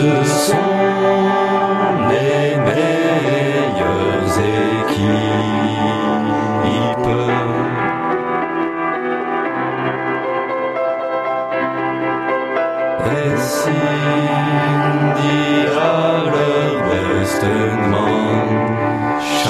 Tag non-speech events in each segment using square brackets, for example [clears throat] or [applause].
Ce sont les meilleures équipes. Et Cindy aller besten Mannschaften.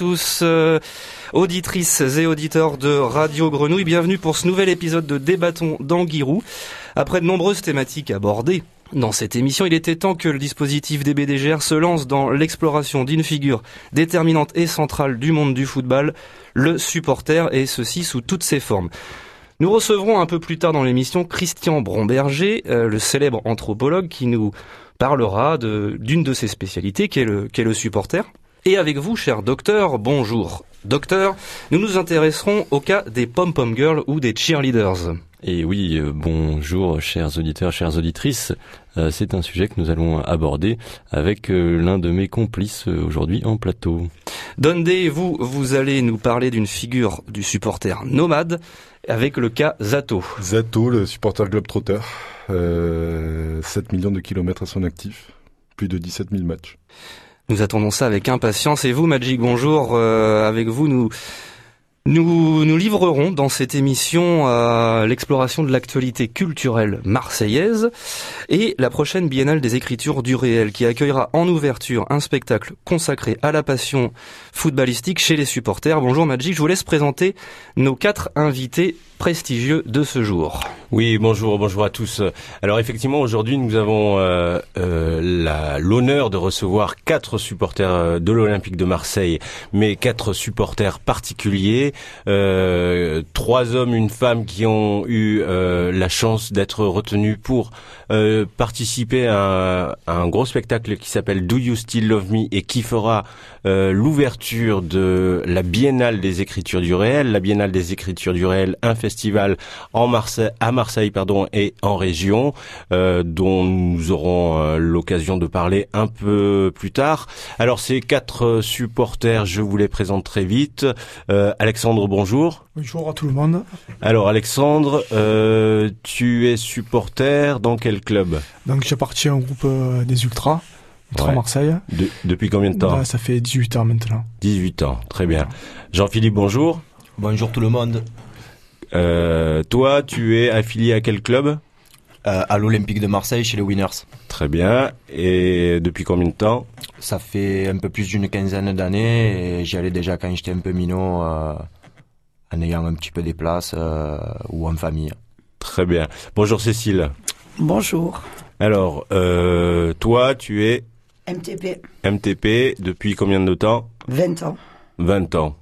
Tous, euh, auditrices et auditeurs de Radio Grenouille. Bienvenue pour ce nouvel épisode de Débattons d'Anguirou. Après de nombreuses thématiques abordées dans cette émission, il était temps que le dispositif des BDGR se lance dans l'exploration d'une figure déterminante et centrale du monde du football, le supporter, et ceci sous toutes ses formes. Nous recevrons un peu plus tard dans l'émission Christian Bromberger, euh, le célèbre anthropologue qui nous parlera de- d'une de, ses spécialités, qui est le, qui est le supporter. Et avec vous, cher docteur, bonjour. Docteur, nous nous intéresserons au cas des pom-pom girls ou des cheerleaders. Et oui, euh, bonjour chers auditeurs, chères auditrices. Euh, c'est un sujet que nous allons aborder avec euh, l'un de mes complices euh, aujourd'hui en plateau. Dundee, vous, vous allez nous parler d'une figure du supporter nomade avec le cas Zato. Zato, le supporter globetrotter, euh, 7 millions de kilomètres à son actif, plus de 17 000 matchs. Nous attendons ça avec impatience. Et vous, Magic, bonjour. Euh, avec vous, nous, nous nous livrerons dans cette émission à l'exploration de l'actualité culturelle marseillaise et la prochaine biennale des écritures du réel qui accueillera en ouverture un spectacle consacré à la passion footballistique chez les supporters. Bonjour Magic, je vous laisse présenter nos quatre invités prestigieux de ce jour. Oui, bonjour, bonjour à tous. Alors effectivement, aujourd'hui, nous avons euh, euh, l'honneur de recevoir quatre supporters euh, de l'Olympique de Marseille, mais quatre supporters particuliers, euh, trois hommes, une femme qui ont eu euh, la chance d'être retenus pour euh, participer à, un- à un gros spectacle qui s'appelle Do You Still Love Me et qui fera euh, l'ouverture de la Biennale des Écritures du Réel, la Biennale des Écritures du Réel, un festival en Marseille, à Marseille pardon, et en région, euh, dont nous aurons euh, l'occasion de parler un peu plus tard. Alors ces quatre supporters, je vous les présente très vite. Euh, Alexandre, bonjour. Bonjour à tout le monde. Alors Alexandre, euh, tu es supporter dans quel club? Donc j'appartiens au groupe des Ultras, Ouais. Marseille. De- Depuis combien de temps Là, ça fait 18 ans maintenant. 18 ans, très bien. Jean-Philippe, bonjour. Bonjour tout le monde. Euh, toi, tu es affilié à quel club Euh, à l'Olympique de Marseille chez les Winners. Très bien. Et depuis combien de temps Ça fait un peu plus d'une quinzaine d'années et j'y allais déjà quand j'étais un peu minot euh, en ayant un petit peu des places euh, ou en famille. Très bien. Bonjour Cécile. Bonjour. Alors, euh, toi, tu es MTP, MTP depuis combien de temps 20 ans. 20 ans.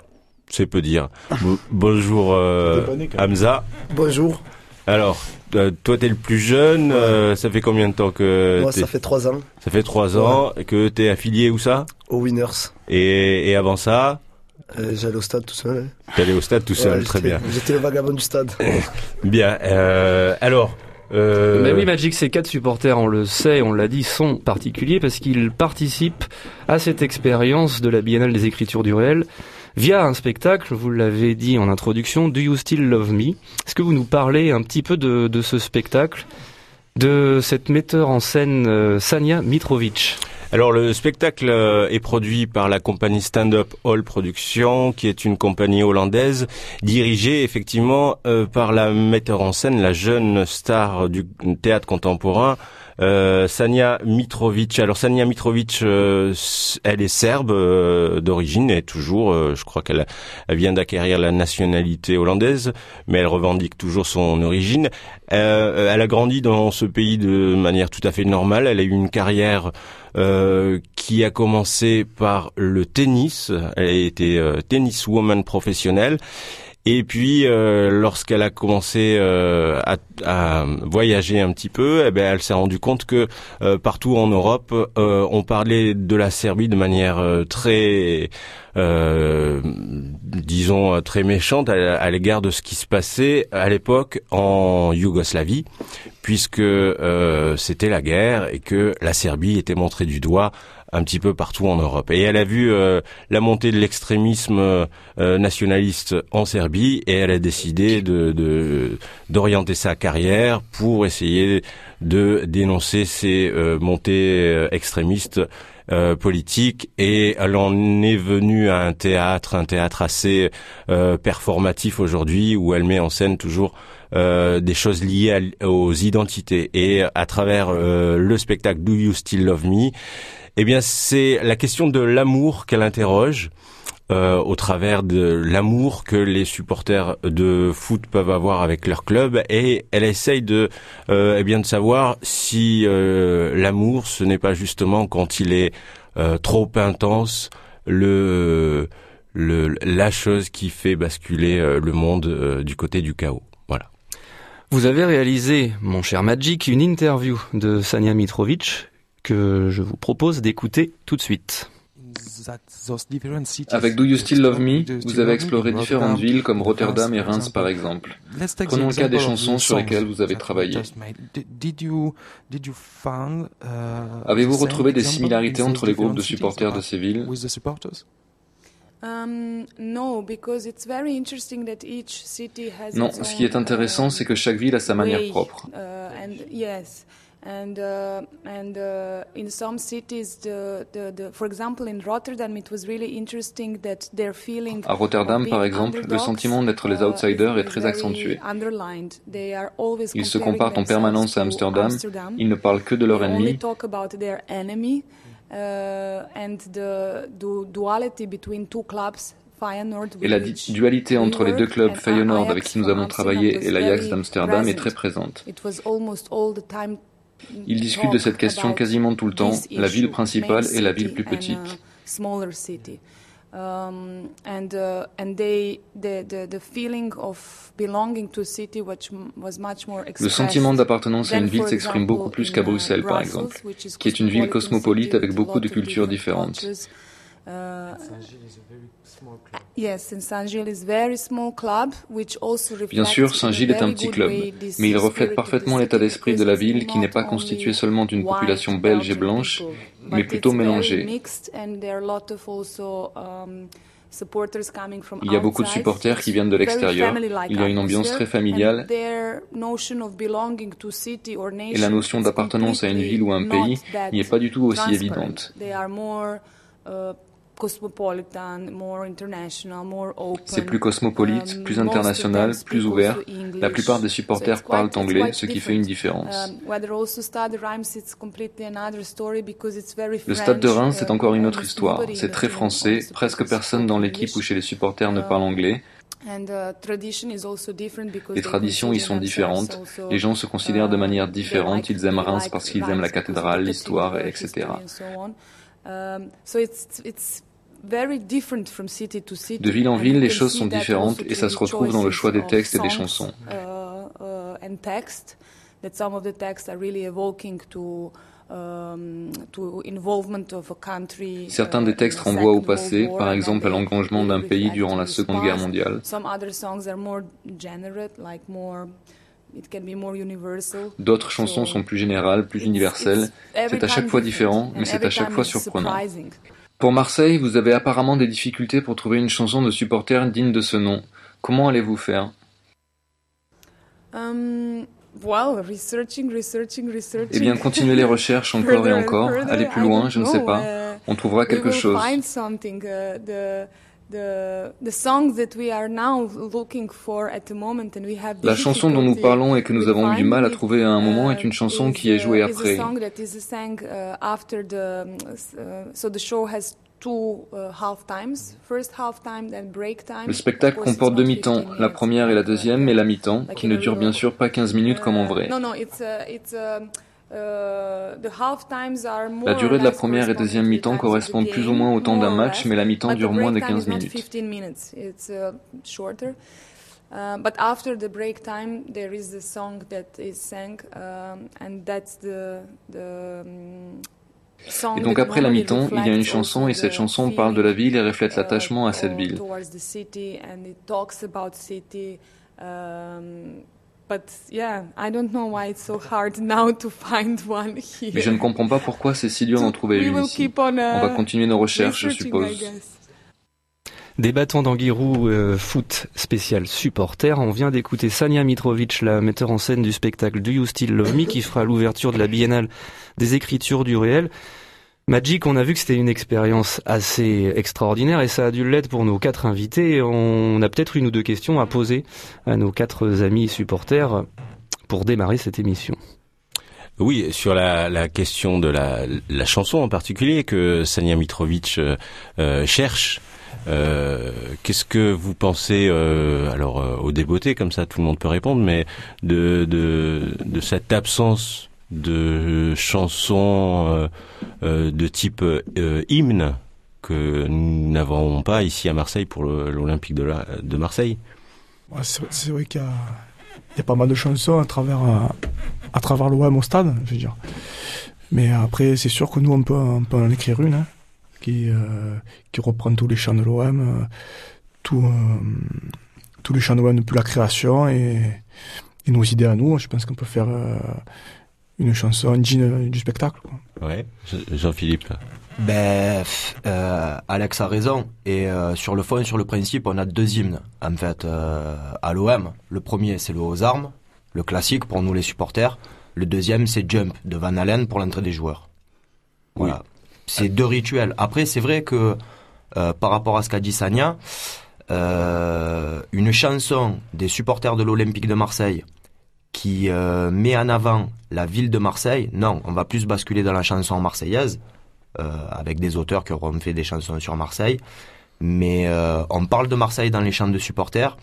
C'est peu dire. Bo- bonjour euh. Hamza. Bonjour, Alors, euh, toi, t'es le plus jeune. euh, ça fait combien de temps que moi ça fait trois ans ça fait trois ans que t'es affilié où ça aux Winners. et, et avant ça, Euh, J'allais au stade tout seul. hein. allé au stade tout seul. Ouais, très bien. J'étais le vagabond du stade. [laughs] Bien. Euh, alors. Euh, Mais oui, Magic, ces quatre supporters, on le sait, on l'a dit, sont particuliers parce qu'ils participent à cette expérience de la Biennale des Écritures du réel via un spectacle, vous l'avez dit en introduction, Do You Still Love Me? Est-ce que vous nous parlez un petit peu de, ce spectacle, de cette metteur en scène euh, Sania Mitrovic? Alors le spectacle euh, est produit par la compagnie Stand Up Hall Productions, qui est une compagnie hollandaise dirigée effectivement euh, par la metteur en scène, la jeune star du théâtre contemporain, Euh, Sanja Mitrovic. Alors Sanja Mitrovic, euh, elle est serbe euh, d'origine et toujours, euh, je crois qu'elle elle vient d'acquérir la nationalité hollandaise, mais elle revendique toujours son origine. Euh, elle a grandi dans ce pays de manière tout à fait normale. Elle a eu une carrière euh, qui a commencé par le tennis. Elle a été tenniswoman professionnelle. Et puis, euh, lorsqu'elle a commencé euh, à, à voyager un petit peu, eh ben, elle s'est rendue compte que euh, partout en Europe, euh, on parlait de la Serbie de manière euh, très, euh, disons, euh, très méchante à, l'égard de ce qui se passait à l'époque en Yougoslavie, puisque euh, c'était la guerre et que la Serbie était montrée du doigt un petit peu partout en Europe. Et elle a vu euh, la montée de l'extrémisme euh, nationaliste en Serbie et elle a décidé de d'orienter sa carrière pour essayer de dénoncer ces montées extrémistes euh, politiques et elle en est venue à un théâtre, un théâtre assez euh, performatif aujourd'hui où elle met en scène toujours euh, des choses liées aux identités et à travers euh, le spectacle Do You Still Love Me eh bien, c'est la question de l'amour qu'elle interroge. Euh, au travers de l'amour que les supporters de foot peuvent avoir avec leur club et elle essaye de euh, eh bien de savoir si euh, l'amour ce n'est pas justement quand il est euh, trop intense le, le la chose qui fait basculer le monde du côté du chaos. Voilà. Vous avez réalisé, mon cher Magic, une interview de Sanja Mitrovic que je vous propose d'écouter tout de suite. Avec Do You Still Love Me, vous avez exploré différentes villes comme Rotterdam et Reims par exemple. Prenons le cas des chansons sur lesquelles vous avez travaillé. Avez-vous retrouvé des similarités entre les groupes de supporters de ces villes? Um, no, because it's very interesting that each city has Non, ce qui est intéressant, uh, c'est que chaque ville a sa manière propre. And uh, and uh, in some cities, the, the the for example in Rotterdam, it was really interesting that their feeling. À Rotterdam, par exemple, le sentiment d'être les uh, outsiders est très accentué. underlined. They are always Ils se comparent en permanence à Amsterdam. Ils ne parlent que de leur ennemi. talk about their enemy uh, and the du- duality between two clubs, Feyenoord, Et la dualité entre les deux clubs Feyenoord avec qui nous avons travaillé et l'Ajax very d'Amsterdam est present. très présente. It was almost all the time Ils discutent de cette question quasiment tout le temps, la ville principale et la ville plus petite. a smaller city. Um, and uh, and they the, the the feeling of belonging to a city which m- was much more Le sentiment d'appartenance à une ville s'exprime beaucoup plus qu'à uh, Bruxelles, par exemple, qui est une ville cosmopolite avec beaucoup de cultures différentes. Cultures. Uh, Yes, and Saint-Gilles is very small club, which also Bien sûr, Saint-Gilles est un very petit club, mais il reflète spirit of the parfaitement city l'état d'esprit de la ville qui n'est pas not constituée only seulement d'une population belge et Belgian blanche, mais but plutôt mélangée. um, Il y a beaucoup de supporters qui viennent de l'extérieur. Il y a une ambiance très familiale. and their notion of belonging to city or Et nation la notion is d'appartenance à une ville ou à un pays n'y est pas du tout aussi évidente. They are more cosmopolitan, more international, more open. C'est plus cosmopolite, Um, plus international, plus ouvert. La plupart des supporters parlent anglais, ce qui fait une différence. Um, Le stade de Reims, c'est uh, encore une autre histoire. C'est the très français, presque personne dans l'équipe ou chez les supporters ne Uh, parle anglais. Uh, Les traditions y sont différentes. Les gens se considèrent de uh, manière différente. Ils aiment Reims parce qu'ils aiment la cathédrale, l'histoire, etc. and so on. So it's it's very different from city to city. De ville en ville, les choses sont différentes et ça se retrouve dans le choix des textes et des chansons. uh, uh, um. Certains uh, des in textes renvoient au passé, par exemple à l'engagement d'un pays durant la Seconde Guerre mondiale. D'autres chansons sont plus générales, plus universelles. C'est à chaque fois différent, mais c'est à chaque fois surprenant. Pour Marseille, vous avez apparemment des difficultés pour trouver une chanson de supporter digne de ce nom. Comment allez-vous faire? Um, well, researching, researching, researching. Eh bien, continuez les recherches [laughs] encore et encore. Allez plus loin, je ne sais pas. uh, On trouvera quelque chose. Uh, La chanson dont nous parlons et que nous avons eu du mal à trouver à un moment est une chanson qui est jouée après. Le spectacle comporte deux mi-temps, la première et la deuxième, et la mi-temps, qui ne dure bien sûr pas 15 minutes comme en vrai. La durée de la première et deuxième mi-temps correspondent plus ou moins au temps d'un match, mais la mi-temps dure moins de 15 minutes. Uh, but after the break time, there is the song that is sang, uh, and that's the, the et donc après la mi-temps, il y a une chanson et cette chanson parle de la ville et reflète l'attachement à cette ville. Mais je ne comprends pas pourquoi c'est si dur d'en trouver une ici. On va uh, continuer nos recherches, je suppose. Débattons d'Anguirou euh, foot spécial supporter. On vient d'écouter Sania Mitrovic, la metteur en scène du spectacle Do You Still Love Me, qui fera l'ouverture de la biennale des écritures du réel. Magic, on a vu que c'était une expérience assez extraordinaire et ça a dû l'être pour nos quatre invités. On a peut-être une ou deux questions à poser à nos quatre amis supporters pour démarrer cette émission. Oui, sur la, question de la, chanson en particulier que Sania Mitrovic euh, euh cherche. Euh, Qu'est-ce que vous pensez, alors euh, au débeauté comme ça, tout le monde peut répondre, mais de cette absence de chansons euh, euh, de type euh, hymne que nous n'avons pas ici à Marseille pour l'Olympique de, de, Marseille. C'est vrai qu'il y, a pas mal de chansons à travers à travers l'OM au stade, je veux dire. Mais après, c'est sûr que nous on peut, on peut en écrire une hein, qui qui reprend tous les chants de l'OM, tout, tous les chants de l'OM depuis la création et nos idées à nous. Je pense qu'on peut faire une chanson digne du spectacle. Quoi. Ouais, Jean-Philippe. Ben, euh, Alex a raison. Et euh, sur le fond, sur le principe, on a deux hymnes en fait euh, à l'OM. Le premier, c'est le Aux Armes, le classique pour nous les supporters. Le deuxième, c'est Jump de Van Halen pour l'entrée des joueurs. Voilà. C'est deux rituels. Après, c'est vrai que euh, par rapport à ce qu'a dit Sania, euh, une chanson des supporters de l'Olympique de Marseille qui euh, met en avant la ville de Marseille. Non, on va plus basculer dans la chanson marseillaise, euh, avec des auteurs qui auront fait des chansons sur Marseille. Mais euh, on parle de Marseille dans les chants de supporters.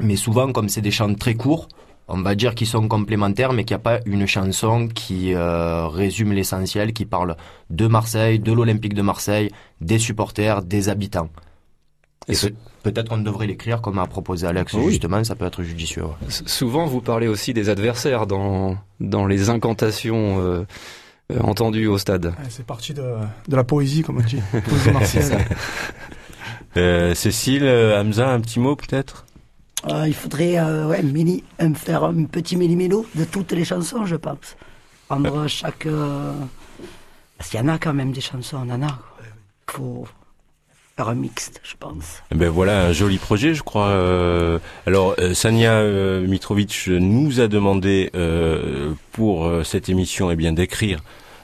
Mais souvent, comme c'est des chants très courts, on va dire qu'ils sont complémentaires, mais qu'il n'y a pas une chanson qui résume l'essentiel, qui parle de Marseille, de l'Olympique de Marseille, des supporters, des habitants. Et peut-être on devrait l'écrire comme a proposé Alex, justement, ça peut être judicieux. Souvent, vous parlez aussi des adversaires dans, dans les incantations euh, euh entendues au stade. c'est parti de, de la poésie, comme on dit. [laughs] euh, Cécile, euh, Hamza, un petit mot peut-être? Il faudrait ouais, mini, faire un petit mini-mélo de toutes les chansons, je pense. Prendre chaque... Parce qu'il y en a quand même des chansons, on en a. Faut un mixte, je pense. Eh ben voilà un joli projet, je crois. Euh, alors euh, Sania euh, Mitrovic nous a demandé pour cette émission, eh bien d'écrire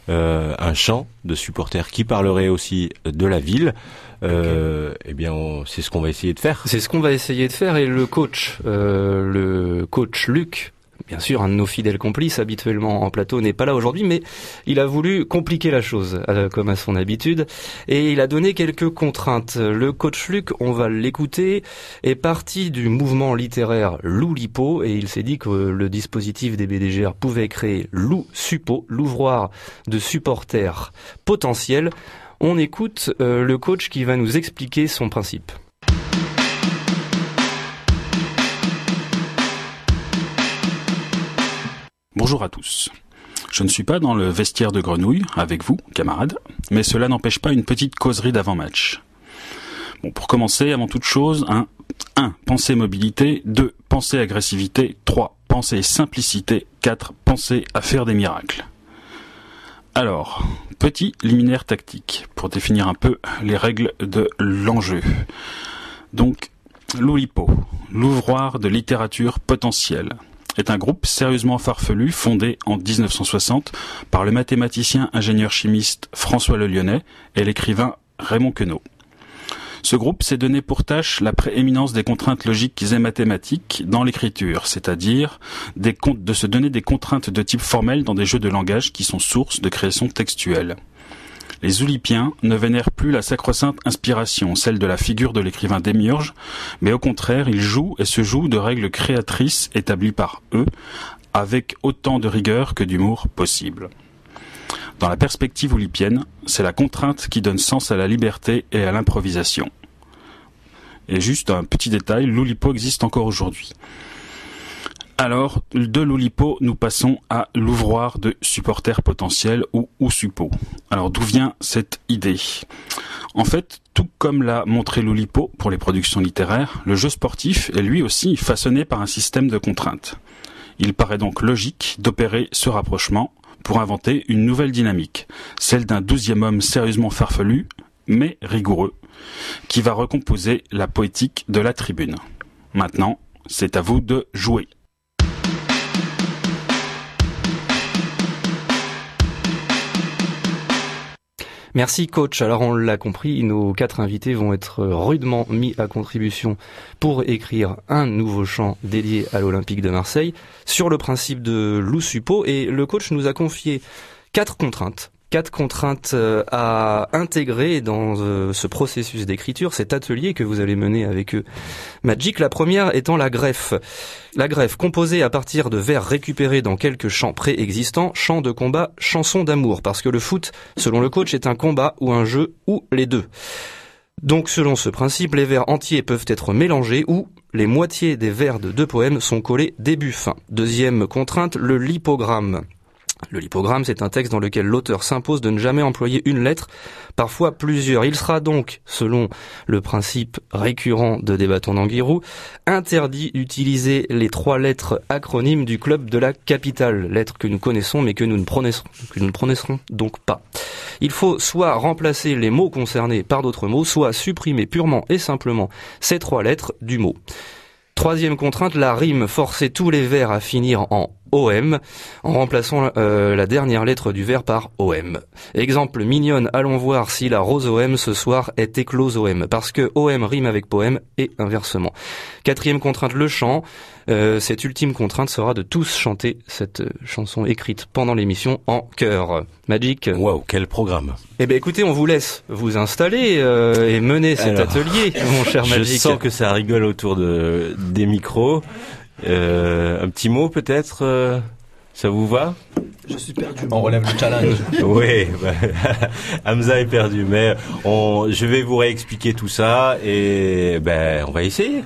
un chant de supporters qui parlerait aussi de la ville. Eh bien, c'est ce qu'on va essayer de faire. C'est ce qu'on va essayer de faire et le coach, le coach Luc bien sûr, un de nos fidèles complices habituellement en plateau n'est pas là aujourd'hui, mais il a voulu compliquer la chose, euh, comme à son habitude, et il a donné quelques contraintes. Le coach Luc, on va l'écouter, est parti du mouvement littéraire Loulipo, et il s'est dit que le dispositif des BDGR pouvait créer Lou Suppo, l'ouvroir de supporters potentiels. On écoute euh, le coach qui va nous expliquer son principe. Bonjour à tous. Je ne suis pas dans le vestiaire de grenouille avec vous, camarades, mais cela n'empêche pas une petite causerie d'avant-match. Bon, pour commencer, avant toute chose, 1. 1. Pensée mobilité. 2. Pensée agressivité. 3. Pensée simplicité. 4. Pensée à faire des miracles. Alors, petit liminaire tactique pour définir un peu les règles de l'enjeu. Donc, l'Oulipo, l'ouvroir de littérature potentielle est un groupe sérieusement farfelu fondé en 1960 par le mathématicien ingénieur chimiste François Le Lyonnais et l'écrivain Raymond Queneau. Ce groupe s'est donné pour tâche la prééminence des contraintes logiques et mathématiques dans l'écriture, c'est-à-dire de se donner des contraintes de type formel dans des jeux de langage qui sont sources de création textuelle. Les Oulipiens ne vénèrent plus la sacro-sainte inspiration, celle de la figure de l'écrivain démiurge, mais au contraire, ils jouent et se jouent de règles créatrices établies par eux, avec autant de rigueur que d'humour possible. Dans la perspective oulipienne, c'est la contrainte qui donne sens à la liberté et à l'improvisation. Et juste un petit détail, l'Oulipo existe encore aujourd'hui. Alors, de l'Oulipo, nous passons à l'ouvroir de supporters potentiels ou Ousupo. Alors, d'où vient cette idée? En fait, tout comme l'a montré l'Oulipo pour les productions littéraires, le jeu sportif est lui aussi façonné par un système de contraintes. Il paraît donc logique d'opérer ce rapprochement pour inventer une nouvelle dynamique, celle d'un douzième homme sérieusement farfelu, mais rigoureux, qui va recomposer la poétique de la tribune. Maintenant, c'est à vous de jouer. Merci coach. Alors on l'a compris, nos quatre invités vont être rudement mis à contribution pour écrire un nouveau chant dédié à l'Olympique de Marseille sur le principe de l'Ousupo et le coach nous a confié quatre contraintes quatre contraintes euh, à intégrer dans euh, ce processus d'écriture, cet atelier que vous allez mener avec eux. Magic, la première étant la greffe. La greffe, composée à partir de vers récupérés dans quelques chants préexistants, chants de combat, chansons d'amour, parce que le foot, selon le coach, est un combat ou un jeu, ou les deux. Donc selon ce principe, les vers entiers peuvent être mélangés ou les moitiés des vers de deux poèmes sont collés début-fin. Deuxième contrainte, le lipogramme. Le lipogramme, c'est un texte dans lequel l'auteur s'impose de ne jamais employer une lettre, parfois plusieurs. Il sera donc, selon le principe récurrent de Débattons d'Anguirou, interdit d'utiliser les trois lettres acronymes du club de la capitale, lettres que nous connaissons mais que nous ne prononcerons, que nous ne prononcerons donc pas. Il faut soit remplacer les mots concernés par d'autres mots, soit supprimer purement et simplement ces trois lettres du mot. Troisième contrainte, la rime forcer tous les vers à finir en OM en remplaçant euh, la dernière lettre du vers par OM. Exemple mignonne, allons voir si la rose OM ce soir est éclose OM parce que OM rime avec poème et inversement. Quatrième contrainte, le chant. Euh, cette ultime contrainte sera de tous chanter cette euh, chanson écrite pendant l'émission en chœur. Magic. Waouh, quel programme. Eh ben écoutez, on vous laisse vous installer et mener cet atelier, mon cher Magic. Je sens que ça rigole autour de des micros. Euh, un petit mot peut-être euh, ça vous va? Je suis perdu. On relève le challenge. [laughs] oui, bah, [laughs] Hamza est perdu, mais on, je vais vous réexpliquer tout ça et ben on va essayer.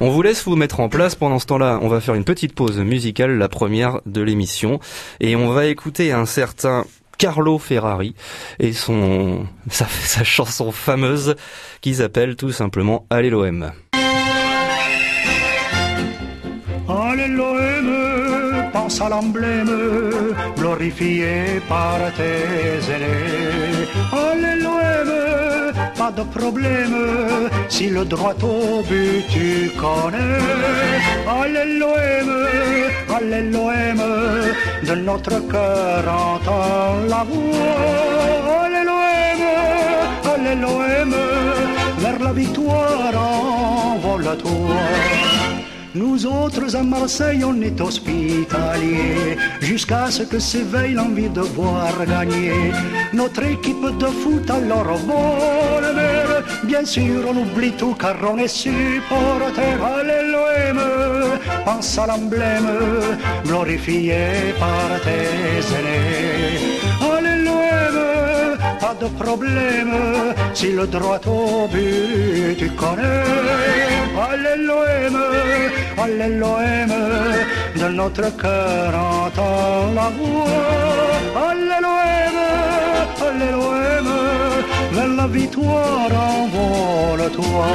On vous laisse vous mettre en place. Pendant ce temps-là, on va faire une petite pause musicale, la première de l'émission, et on va écouter un certain Carlo Ferrari et son [laughs] sa, sa chanson fameuse qui s'appelle tout simplement Allez l'OM. À l'emblème glorifié par tes aînés. Alléluia, pas de problème si le droit au but tu connais. Alléluia, Alléluia, de notre cœur entend la voix. Alléluia, Alléluia, vers la victoire envole-toi. Nous autres à Marseille, on est hospitaliers, jusqu'à ce que s'éveille l'envie de voir gagner notre équipe de foot alors au vol. bien sûr, on oublie tout car on est supporter. Alléluia, pense à l'emblème glorifié par tes aînés. Pas de problème si le droit au but tu connais. Alléluia, Alléluia, de notre cœur entend la voix. Alléluia, Alléluia, vers la victoire envole-toi.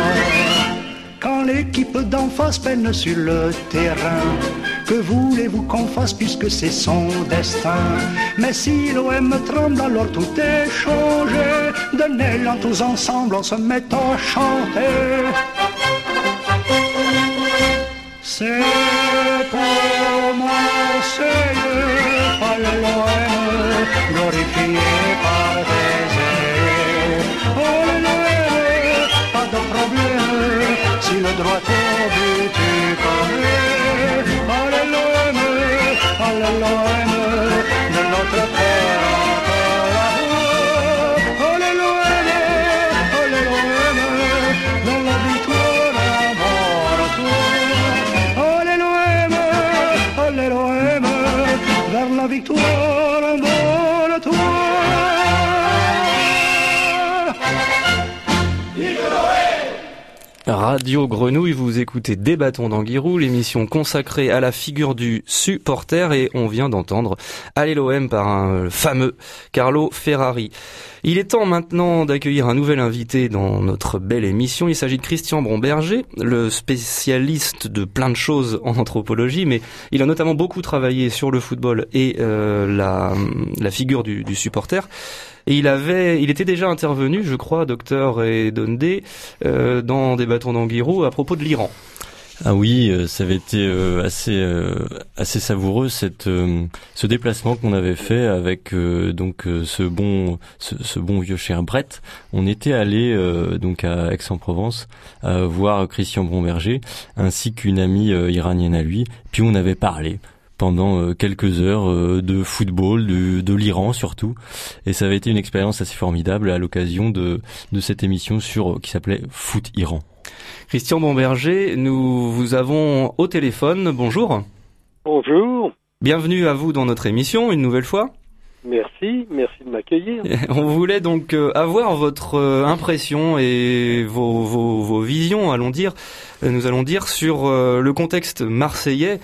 L'équipe d'en face peine sur le terrain, que voulez-vous qu'on fasse puisque c'est son destin? Mais si l'OM tremble, alors tout est changé. Donnez-l'en tous ensemble, on se met à chanter. C'est Marseille, par l'OM, glorifié le droit Radio Grenouille, vous écoutez Débattons d'Anguirou, l'émission consacrée à la figure du supporter et on vient d'entendre Allez l'OM par un fameux Carlo Ferrari. Il est temps maintenant d'accueillir un nouvel invité dans notre belle émission. Il s'agit de Christian Bromberger, le spécialiste de plein de choses en anthropologie, mais il a notamment beaucoup travaillé sur le football et euh, la, figure du supporter. Et il avait, il était déjà intervenu, je crois, docteur Edondé, euh, dans des bâtons d'Anguirou à propos de l'Iran. Ah oui, euh, ça avait été euh, assez assez savoureux cette ce déplacement qu'on avait fait avec donc ce bon ce, ce bon vieux cher Brett. On était allé donc à Aix-en-Provence voir Christian Bromberger ainsi qu'une amie iranienne à lui. Puis on avait parlé pendant quelques heures de football, de, de l'Iran surtout, et ça avait été une expérience assez formidable à l'occasion de de cette émission sur qui s'appelait Foot Iran. Christian Bomberger, nous vous avons au téléphone. Bonjour. Bonjour. Bienvenue à vous dans notre émission une nouvelle fois. Merci, merci de m'accueillir. [laughs] On voulait donc euh, avoir votre euh, impression et vos, vos, vos visions, allons dire, euh, nous allons dire sur le contexte marseillais,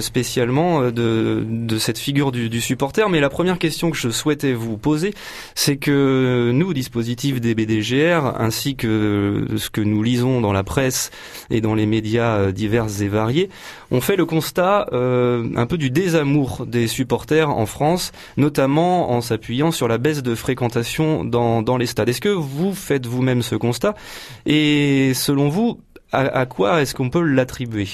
spécialement de, de cette figure du, du, supporter. Mais la première question que je souhaitais vous poser, c'est que nous, dispositifs des BDGR, ainsi que ce que nous lisons dans la presse et dans les médias divers et variés, on fait le constat un peu du désamour des supporters en France, notamment en s'appuyant sur la baisse de fréquentation dans, dans les stades. Est-ce que vous faites vous-même ce constat? Et selon vous, à, quoi est-ce qu'on peut l'attribuer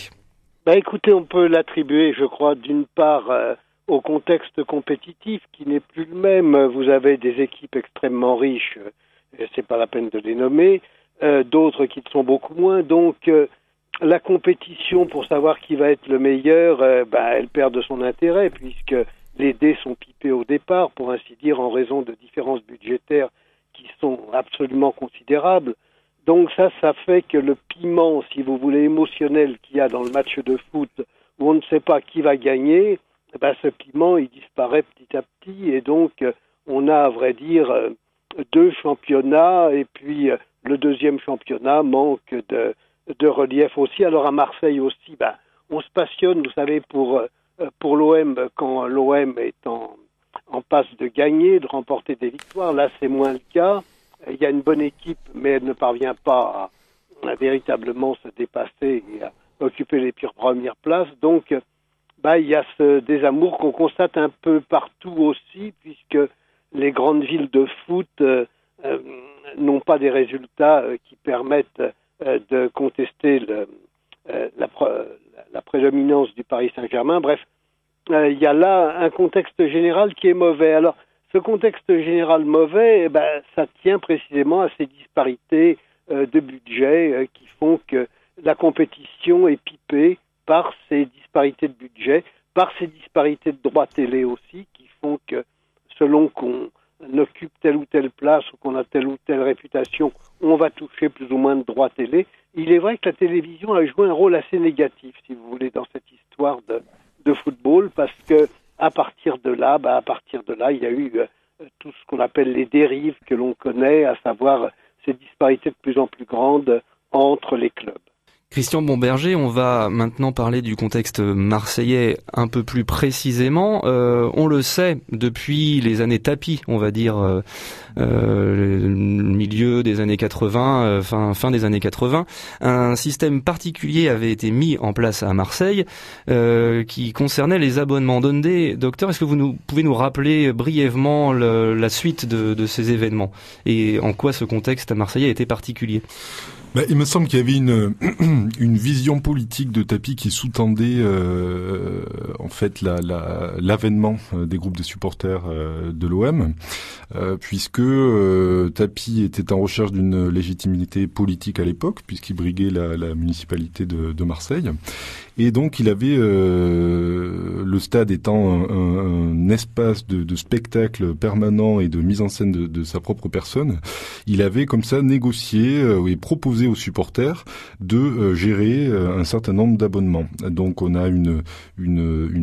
bah Écoutez, on peut l'attribuer, je crois, d'une part euh, au contexte compétitif qui n'est plus le même. Vous avez des équipes extrêmement riches, euh, c'est pas la peine de les nommer, euh, d'autres qui sont beaucoup moins. Donc, euh, la compétition pour savoir qui va être le meilleur, bah, elle perd de son intérêt puisque les dés sont pipés au départ, pour ainsi dire, en raison de différences budgétaires qui sont absolument considérables. Donc ça, ça fait que le piment, si vous voulez, émotionnel qu'il y a dans le match de foot, où on ne sait pas qui va gagner, ben, ce piment, il disparaît petit à petit, et donc on a, à vrai dire, deux championnats, et puis le deuxième championnat manque de, relief aussi. Alors à Marseille aussi, ben, on se passionne, vous savez, pour pour l'OM quand l'OM est en passe de gagner, de remporter des victoires. Là, c'est moins le cas. Il y a une bonne équipe, mais elle ne parvient pas à, véritablement se dépasser et à occuper les pires premières places. Donc, bah, il y a ce désamour qu'on constate un peu partout aussi, puisque les grandes villes de foot euh, euh, n'ont pas des résultats euh, qui permettent de contester le, la, la prédominance du Paris Saint-Germain. Bref, il y a là un contexte général qui est mauvais. Alors, ce contexte général mauvais, eh ben, ça tient précisément à ces disparités euh, de budget euh, qui font que la compétition est pipée par ces disparités de budget, par ces disparités de droits télé aussi, qui font que selon qu'on occupe telle ou telle place ou qu'on a telle ou telle réputation, on va toucher plus ou moins de droits télé. Il est vrai que la télévision a joué un rôle assez négatif, si vous voulez, dans cette histoire de, de football, parce que à partir de là, bah, à partir de là, il y a eu euh, tout ce qu'on appelle les dérives que l'on connaît, à savoir ces disparités de plus en plus grandes entre les clubs. Christian Bomberger, on va maintenant parler du contexte marseillais un peu plus précisément. Euh, on le sait depuis les années tapis, on va dire euh, euh, milieu des années 80, fin, fin des années 80, un système particulier avait été mis en place à Marseille qui concernait les abonnements. Dondé, docteur, est-ce que vous nous, pouvez nous rappeler brièvement la suite de, de, ces événements? Et en quoi ce contexte à Marseille a été particulier? Bah, il me semble qu'il y avait une [clears throat] une vision politique de tapis qui sous-tendait euh, en fait la l'avènement euh, des groupes de supporters euh, de l'OM, puisque Tapi était en recherche d'une légitimité politique à l'époque, puisqu'il briguait la, la municipalité de, de Marseille, et donc il avait, euh, le stade étant un, espace de, spectacle permanent et de mise en scène de, sa propre personne, il avait comme ça négocié euh, et proposé aux supporters de euh, gérer un certain nombre d'abonnements. Donc on a une,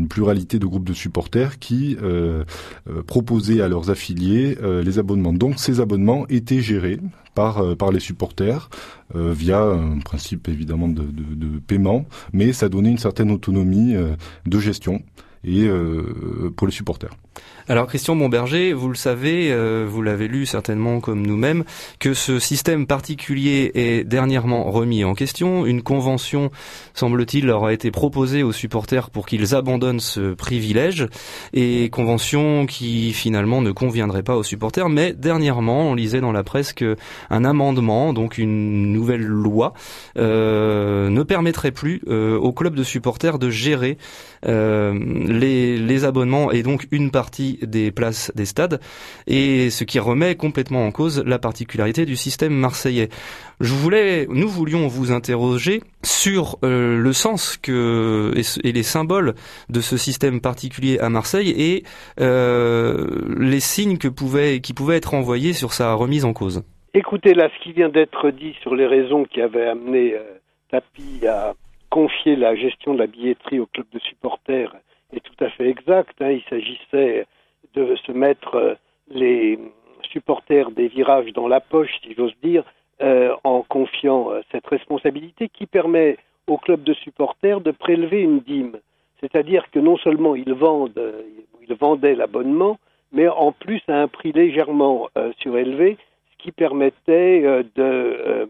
pluralité de groupes de supporters qui proposaient à leurs affiliés les abonnements. Donc ces abonnements étaient gérés par, euh, par les supporters euh, via un principe évidemment de, de, paiement, mais ça donnait une certaine autonomie euh, de gestion et pour les supporters. Alors Christian Bonberger, vous le savez, euh, vous l'avez lu certainement comme nous-mêmes, que ce système particulier est dernièrement remis en question. Une convention, semble-t-il, leur a été proposée aux supporters pour qu'ils abandonnent ce privilège, et convention qui finalement ne conviendrait pas aux supporters. Mais dernièrement, on lisait dans la presse qu'un amendement, donc une nouvelle loi, euh, ne permettrait plus euh, aux clubs de supporters de gérer les, les abonnements et donc une partie des places des stades, et ce qui remet complètement en cause la particularité du système marseillais. Je voulais, nous voulions vous interroger sur euh, le sens que et, les symboles de ce système particulier à Marseille et euh, les signes que pouvait, qui pouvaient être envoyés sur sa remise en cause. Écoutez, là, ce qui vient d'être dit sur les raisons qui avaient amené euh, Tapi à confier la gestion de la billetterie au club de supporters est tout à fait exact. Hein. Il s'agissait de se mettre euh, les supporters des virages dans la poche, si j'ose dire, euh, en confiant euh, cette responsabilité qui permet au club de supporters de prélever une dîme. C'est-à-dire que non seulement ils vendent, ils vendaient l'abonnement, mais en plus à un prix légèrement surélevé, ce qui permettait de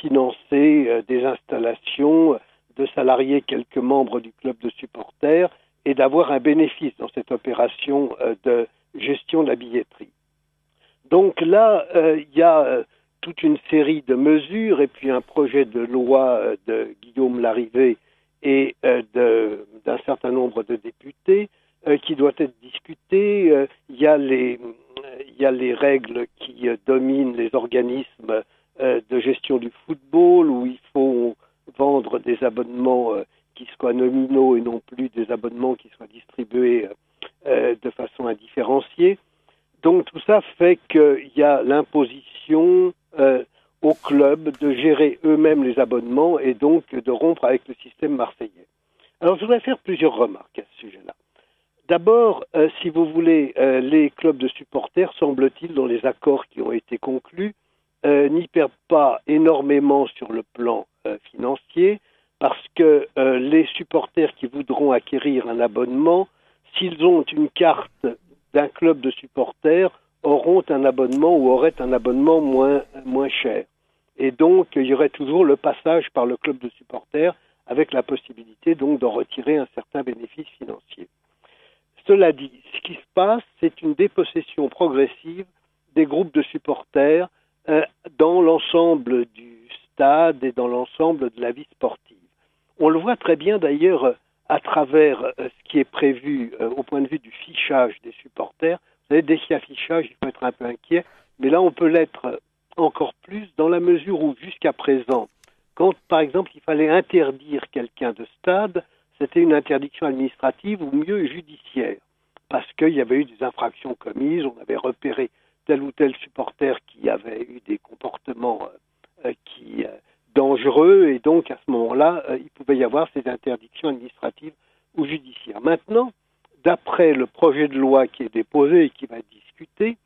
financer des installations, de salarier quelques membres du club de supporters et d'avoir un bénéfice dans cette opération euh, de gestion de la billetterie. Donc là, euh, il y a euh, toute une série de mesures et puis un projet de loi de Guillaume Larrivé et d'un certain nombre de députés qui doit être discuté. Il y, a les, il y a les règles qui dominent les organismes de gestion du football où il faut vendre des abonnements qui soient nominaux et non plus des abonnements qui soient distribués euh, de façon indifférenciée. Donc tout ça fait qu'il y a l'imposition euh, aux clubs de gérer eux-mêmes les abonnements et donc de rompre avec le système marseillais. Alors je voudrais faire plusieurs remarques à ce sujet-là. D'abord, euh, si vous voulez, les clubs de supporters, semble-t-il, dans les accords qui ont été conclus, n'y perdent pas énormément sur le plan financier, parce que euh, les supporters qui voudront acquérir un abonnement, s'ils ont une carte d'un club de supporters, auront un abonnement ou auraient un abonnement moins, moins cher. Et donc, il y aurait toujours le passage par le club de supporters avec la possibilité donc d'en retirer un certain bénéfice financier. Cela dit, ce qui se passe, c'est une dépossession progressive des groupes de supporters euh, dans l'ensemble du stade et dans l'ensemble de la vie sportive. On le voit très bien d'ailleurs euh, à travers euh, ce qui est prévu euh, au point de vue du fichage des supporters. Vous savez, dès qu'il y il faut être un peu inquiet, mais là on peut l'être encore plus dans la mesure où jusqu'à présent, quand par exemple il fallait interdire quelqu'un de stade, c'était une interdiction administrative ou mieux judiciaire, parce qu'il y avait eu des infractions commises, on avait repéré tel ou tel supporter qui avait eu des comportements qui dangereux et donc à ce moment-là, euh, il pouvait y avoir ces interdictions administratives ou judiciaires. Maintenant, d'après le projet de loi qui est déposé et qui va être discuté,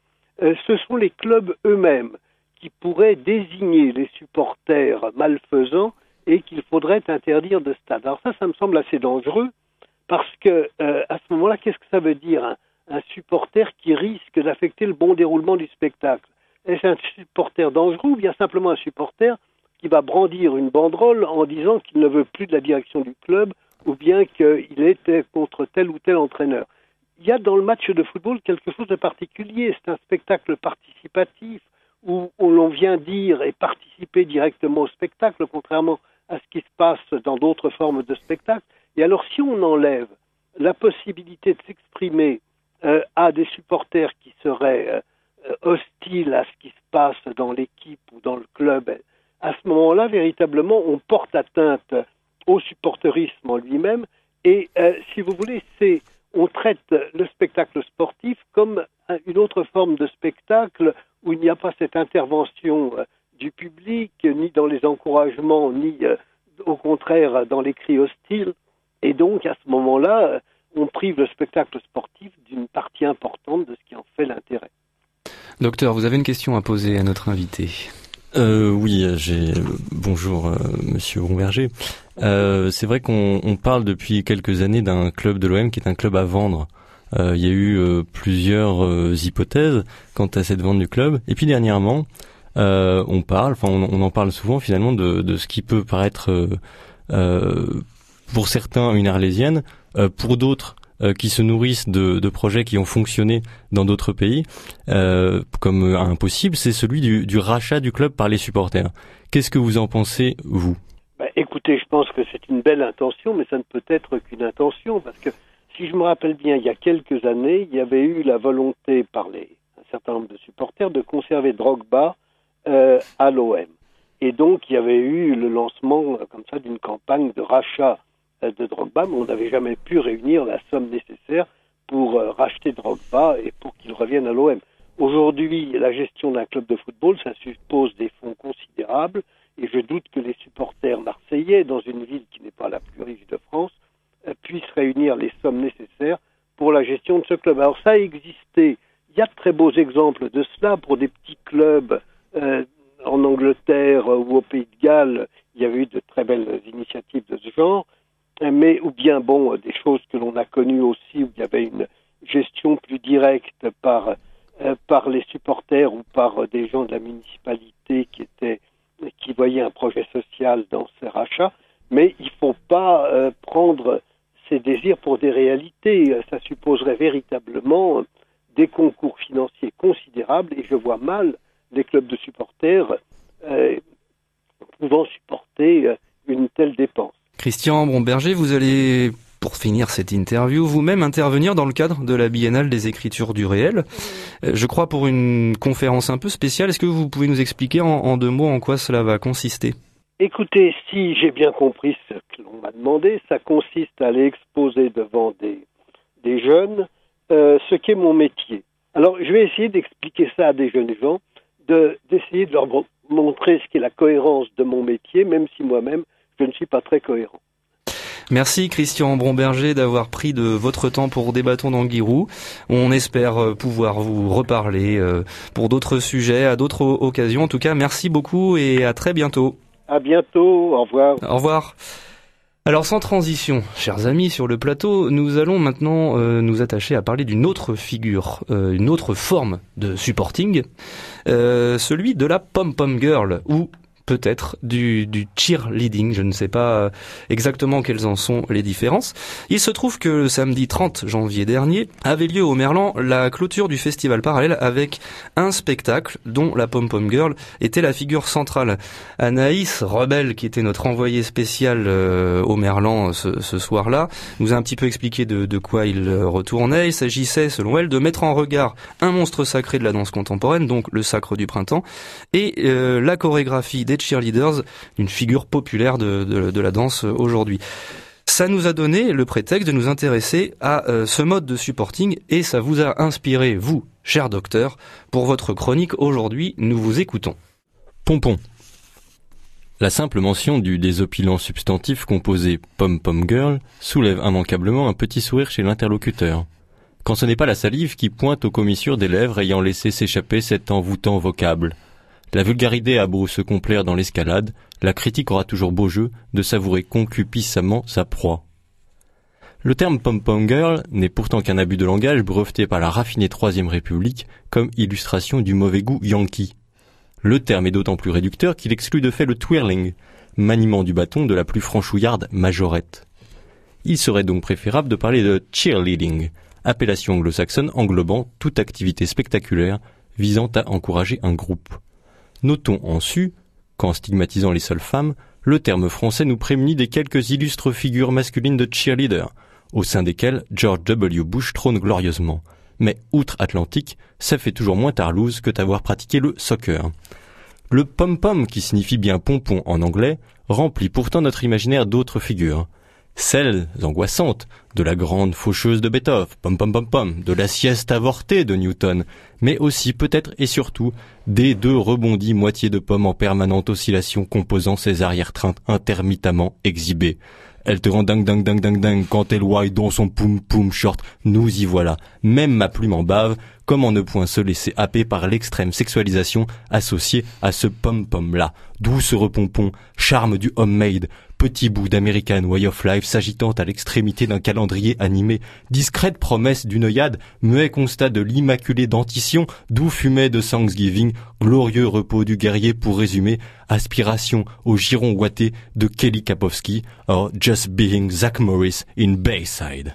euh, ce sont les clubs eux-mêmes qui pourraient désigner les supporters malfaisants et qu'il faudrait interdire de stade. Alors ça, ça me semble assez dangereux parce que euh, à ce moment-là, qu'est-ce que ça veut dire un, un supporter qui risque d'affecter le bon déroulement du spectacle? Est-ce un supporter dangereux ou bien simplement un supporter qui va brandir une banderole en disant qu'il ne veut plus de la direction du club ou bien qu'il était contre tel ou tel entraîneur. Il y a dans le match de football quelque chose de particulier. C'est un spectacle participatif où, l'on vient dire et participer directement au spectacle, contrairement à ce qui se passe dans d'autres formes de spectacle. Et alors, si on enlève la possibilité de s'exprimer euh, à des supporters qui seraient euh, hostiles à ce qui se passe dans l'équipe ou dans le club, à ce moment-là, véritablement, on porte atteinte au supporterisme en lui-même. Et euh, si vous voulez, c'est on traite le spectacle sportif comme une autre forme de spectacle où il n'y a pas cette intervention euh, du public, ni dans les encouragements, ni euh, au contraire dans les cris hostiles. Et donc, à ce moment-là, on prive le spectacle sportif d'une partie importante de ce qui en fait l'intérêt. Docteur, vous avez une question à poser à notre invité. Euh, oui, j'ai bonjour euh, Monsieur Romberger. Euh, c'est vrai qu'on parle depuis quelques années d'un club de l'OM qui est un club à vendre. Il y a eu plusieurs hypothèses quant à cette vente du club. Et puis dernièrement, on parle, enfin on, en parle souvent finalement de, de ce qui peut paraître pour certains une arlésienne, pour d'autres euh, qui se nourrissent de, projets qui ont fonctionné dans d'autres pays, euh, comme impossible, c'est celui du, rachat du club par les supporters. Qu'est-ce que vous en pensez, vous? Bah, Écoutez, je pense que c'est une belle intention, mais ça ne peut être qu'une intention, parce que si je me rappelle bien, il y a quelques années, il y avait eu la volonté par les, un certain nombre de supporters de conserver Drogba euh, à l'OM. Et donc, il y avait eu le lancement, comme ça, d'une campagne de rachat de Drogba, mais on n'avait jamais pu réunir la somme nécessaire pour euh, racheter Drogba et pour qu'il revienne à l'OM. Aujourd'hui, la gestion d'un club de football, ça suppose des fonds considérables, et je doute que les supporters marseillais, dans une ville qui n'est pas la plus riche de France, euh, puissent réunir les sommes nécessaires pour la gestion de ce club. Alors ça a existé. Il y a de très beaux exemples de cela pour des petits clubs euh, en Angleterre ou au Pays de Galles. Il y avait eu de très belles initiatives de ce genre mais ou bien bon des choses que l'on a connues aussi où il y avait une gestion plus directe par euh, par les supporters ou par des gens de la municipalité qui étaient qui voyaient un projet social dans ces rachats mais il faut pas euh, prendre ces désirs pour des réalités. Ça supposerait véritablement des concours financiers considérables. Et je vois mal les clubs de supporters euh, pouvant supporter une telle dépense Christian Bromberger, vous allez, pour finir cette interview, vous-même intervenir dans le cadre de la Biennale des Écritures du Réel. Euh, je crois pour une conférence un peu spéciale. Est-ce que vous pouvez nous expliquer en, deux mots en quoi cela va consister? Écoutez, si j'ai bien compris ce que l'on m'a demandé, ça consiste à aller exposer devant des, jeunes euh, ce qu'est mon métier. Alors, je vais essayer d'expliquer ça à des jeunes gens, d'essayer de leur montrer ce qu'est la cohérence de mon métier, même si moi-même, je ne suis pas très cohérent. Merci Christian Bromberger d'avoir pris de votre temps pour Débattons d'Anguirou. On espère euh, pouvoir vous reparler euh, pour d'autres sujets, à d'autres occasions. En tout cas, merci beaucoup et à très bientôt. À bientôt, au revoir. Au revoir. Alors sans transition, chers amis sur le plateau, nous allons maintenant euh, nous attacher à parler d'une autre figure, une autre forme de supporting, celui de la pom-pom girl, ou peut-être du, cheerleading. Je ne sais pas euh, exactement quelles en sont les différences. Il se trouve que le samedi 30 janvier dernier avait lieu au Merlan la clôture du festival parallèle avec un spectacle dont la Pom Pom Girl était la figure centrale. Anaïs Rebelle, qui était notre envoyée spéciale euh, au Merlan ce, ce soir-là, nous a un petit peu expliqué de, quoi il retournait. Il s'agissait, selon elle, de mettre en regard un monstre sacré de la danse contemporaine, donc le sacre du printemps, et euh, la chorégraphie des cheerleaders, une figure populaire de, la danse aujourd'hui. Ça nous a donné le prétexte de nous intéresser à euh, ce mode de supporting et ça vous a inspiré, vous, cher docteur, pour votre chronique aujourd'hui. Nous vous écoutons. Pompon. La simple mention du désopilant substantif composé pom-pom girl soulève immanquablement un petit sourire chez l'interlocuteur. Quand ce n'est pas la salive qui pointe aux commissures des lèvres ayant laissé s'échapper cet envoûtant vocable. La vulgarité a beau se complaire dans l'escalade, la critique aura toujours beau jeu de savourer concupiscemment sa proie. Le terme pom-pom girl n'est pourtant qu'un abus de langage breveté par la raffinée Troisième République comme illustration du mauvais goût yankee. Le terme est d'autant plus réducteur qu'il exclut de fait le twirling, maniement du bâton de la plus franchouillarde majorette. Il serait donc préférable de parler de cheerleading, appellation anglo-saxonne englobant toute activité spectaculaire visant à encourager un groupe. Notons en su qu'en stigmatisant les seules femmes, le terme français nous prémunit des quelques illustres figures masculines de cheerleaders, au sein desquelles George W. Bush trône glorieusement. Mais outre-Atlantique, ça fait toujours moins tarlouse que d'avoir pratiqué le soccer. Le pom-pom, qui signifie bien pompon en anglais, remplit pourtant notre imaginaire d'autres figures. Celles angoissantes de la grande faucheuse de Beethoven, pom pom pom pom, de la sieste avortée de Newton, mais aussi peut-être et surtout des deux rebondis moitié de pommes en permanente oscillation composant ces arrière-trains intermittemment exhibés. Elle te rend dingue dingue dingue dingue dingue quand elle ouaille dans son poum poum short. Nous y voilà. Même ma plume en bave. Comment ne point se laisser happer par l'extrême sexualisation associée à ce pom pom là. Douce repompon, charme du homemade, petit bout d'American Way of Life s'agitant à l'extrémité d'un calendrier animé, discrète promesse d'une œillade, muet constat de l'immaculée dentition, doux fumet de Thanksgiving, glorieux repos du guerrier pour résumer, aspiration au giron ouaté de Kelly Kapowski, or just being Zach Morris in Bayside.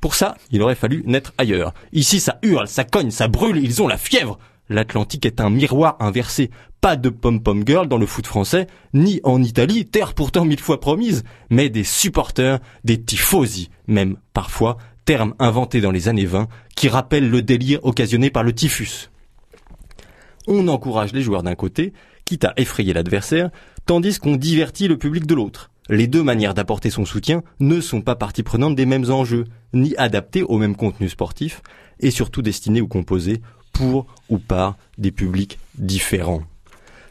Pour ça, il aurait fallu naître ailleurs. Ici, ça hurle, ça cogne, ça brûle, ils ont la fièvre. L'Atlantique est un miroir inversé. Pas de pom-pom girl dans le foot français, ni en Italie, terre pourtant mille fois promise, mais des supporters, des tifosi, même parfois, terme inventé dans les années 20, qui rappelle le délire occasionné par le typhus. On encourage les joueurs d'un côté, quitte à effrayer l'adversaire, tandis qu'on divertit le public de l'autre. Les deux manières d'apporter son soutien ne sont pas partie prenante des mêmes enjeux, ni adaptées au même contenu sportif, et surtout destinées ou composées pour ou par des publics différents.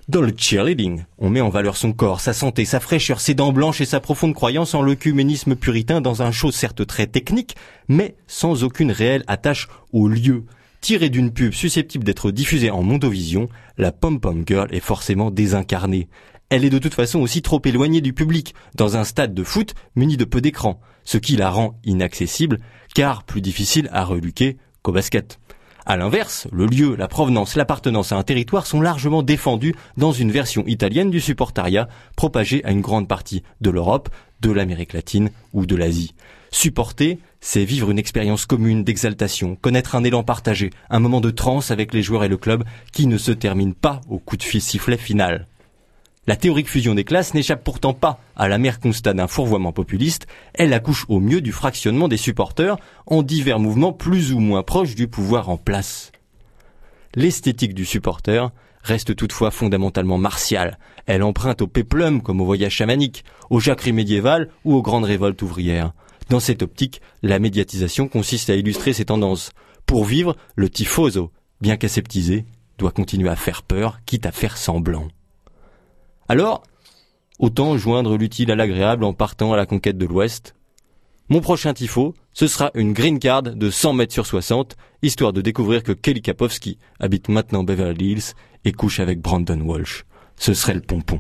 Dans le cheerleading, on met en valeur son corps, sa santé, sa fraîcheur, ses dents blanches et sa profonde croyance en l'œcuménisme puritain dans un show certes très technique, mais sans aucune réelle attache au lieu. Tirée d'une pub susceptible d'être diffusée en mondovision, la pom-pom girl est forcément désincarnée. Elle est de toute façon aussi trop éloignée du public, dans un stade de foot muni de peu d'écran, ce qui la rend inaccessible, car plus difficile à reluquer qu'au basket. À l'inverse, le lieu, la provenance, l'appartenance à un territoire sont largement défendus dans une version italienne du supportariat propagée à une grande partie de l'Europe, de l'Amérique latine ou de l'Asie. Supporter, c'est vivre une expérience commune d'exaltation, connaître un élan partagé, un moment de transe avec les joueurs et le club qui ne se termine pas au coup de fil sifflet final. La théorique fusion des classes n'échappe pourtant pas à la mère constat d'un fourvoiement populiste, elle accouche au mieux du fractionnement des supporters en divers mouvements plus ou moins proches du pouvoir en place. L'esthétique du supporter reste toutefois fondamentalement martiale. Elle emprunte au péplum comme au voyage chamanique, au jacquerie médiéval ou aux grandes révoltes ouvrières. Dans cette optique, la médiatisation consiste à illustrer ces tendances. Pour vivre, le tifoso, bien qu'aseptisé, doit continuer à faire peur, quitte à faire semblant. Alors, autant joindre l'utile à l'agréable en partant à la conquête de l'Ouest. Mon prochain tifo, ce sera une green card de 100 mètres sur 60, histoire de découvrir que Kelly Kapowski habite maintenant Beverly Hills et couche avec Brandon Walsh. Ce serait le pompon.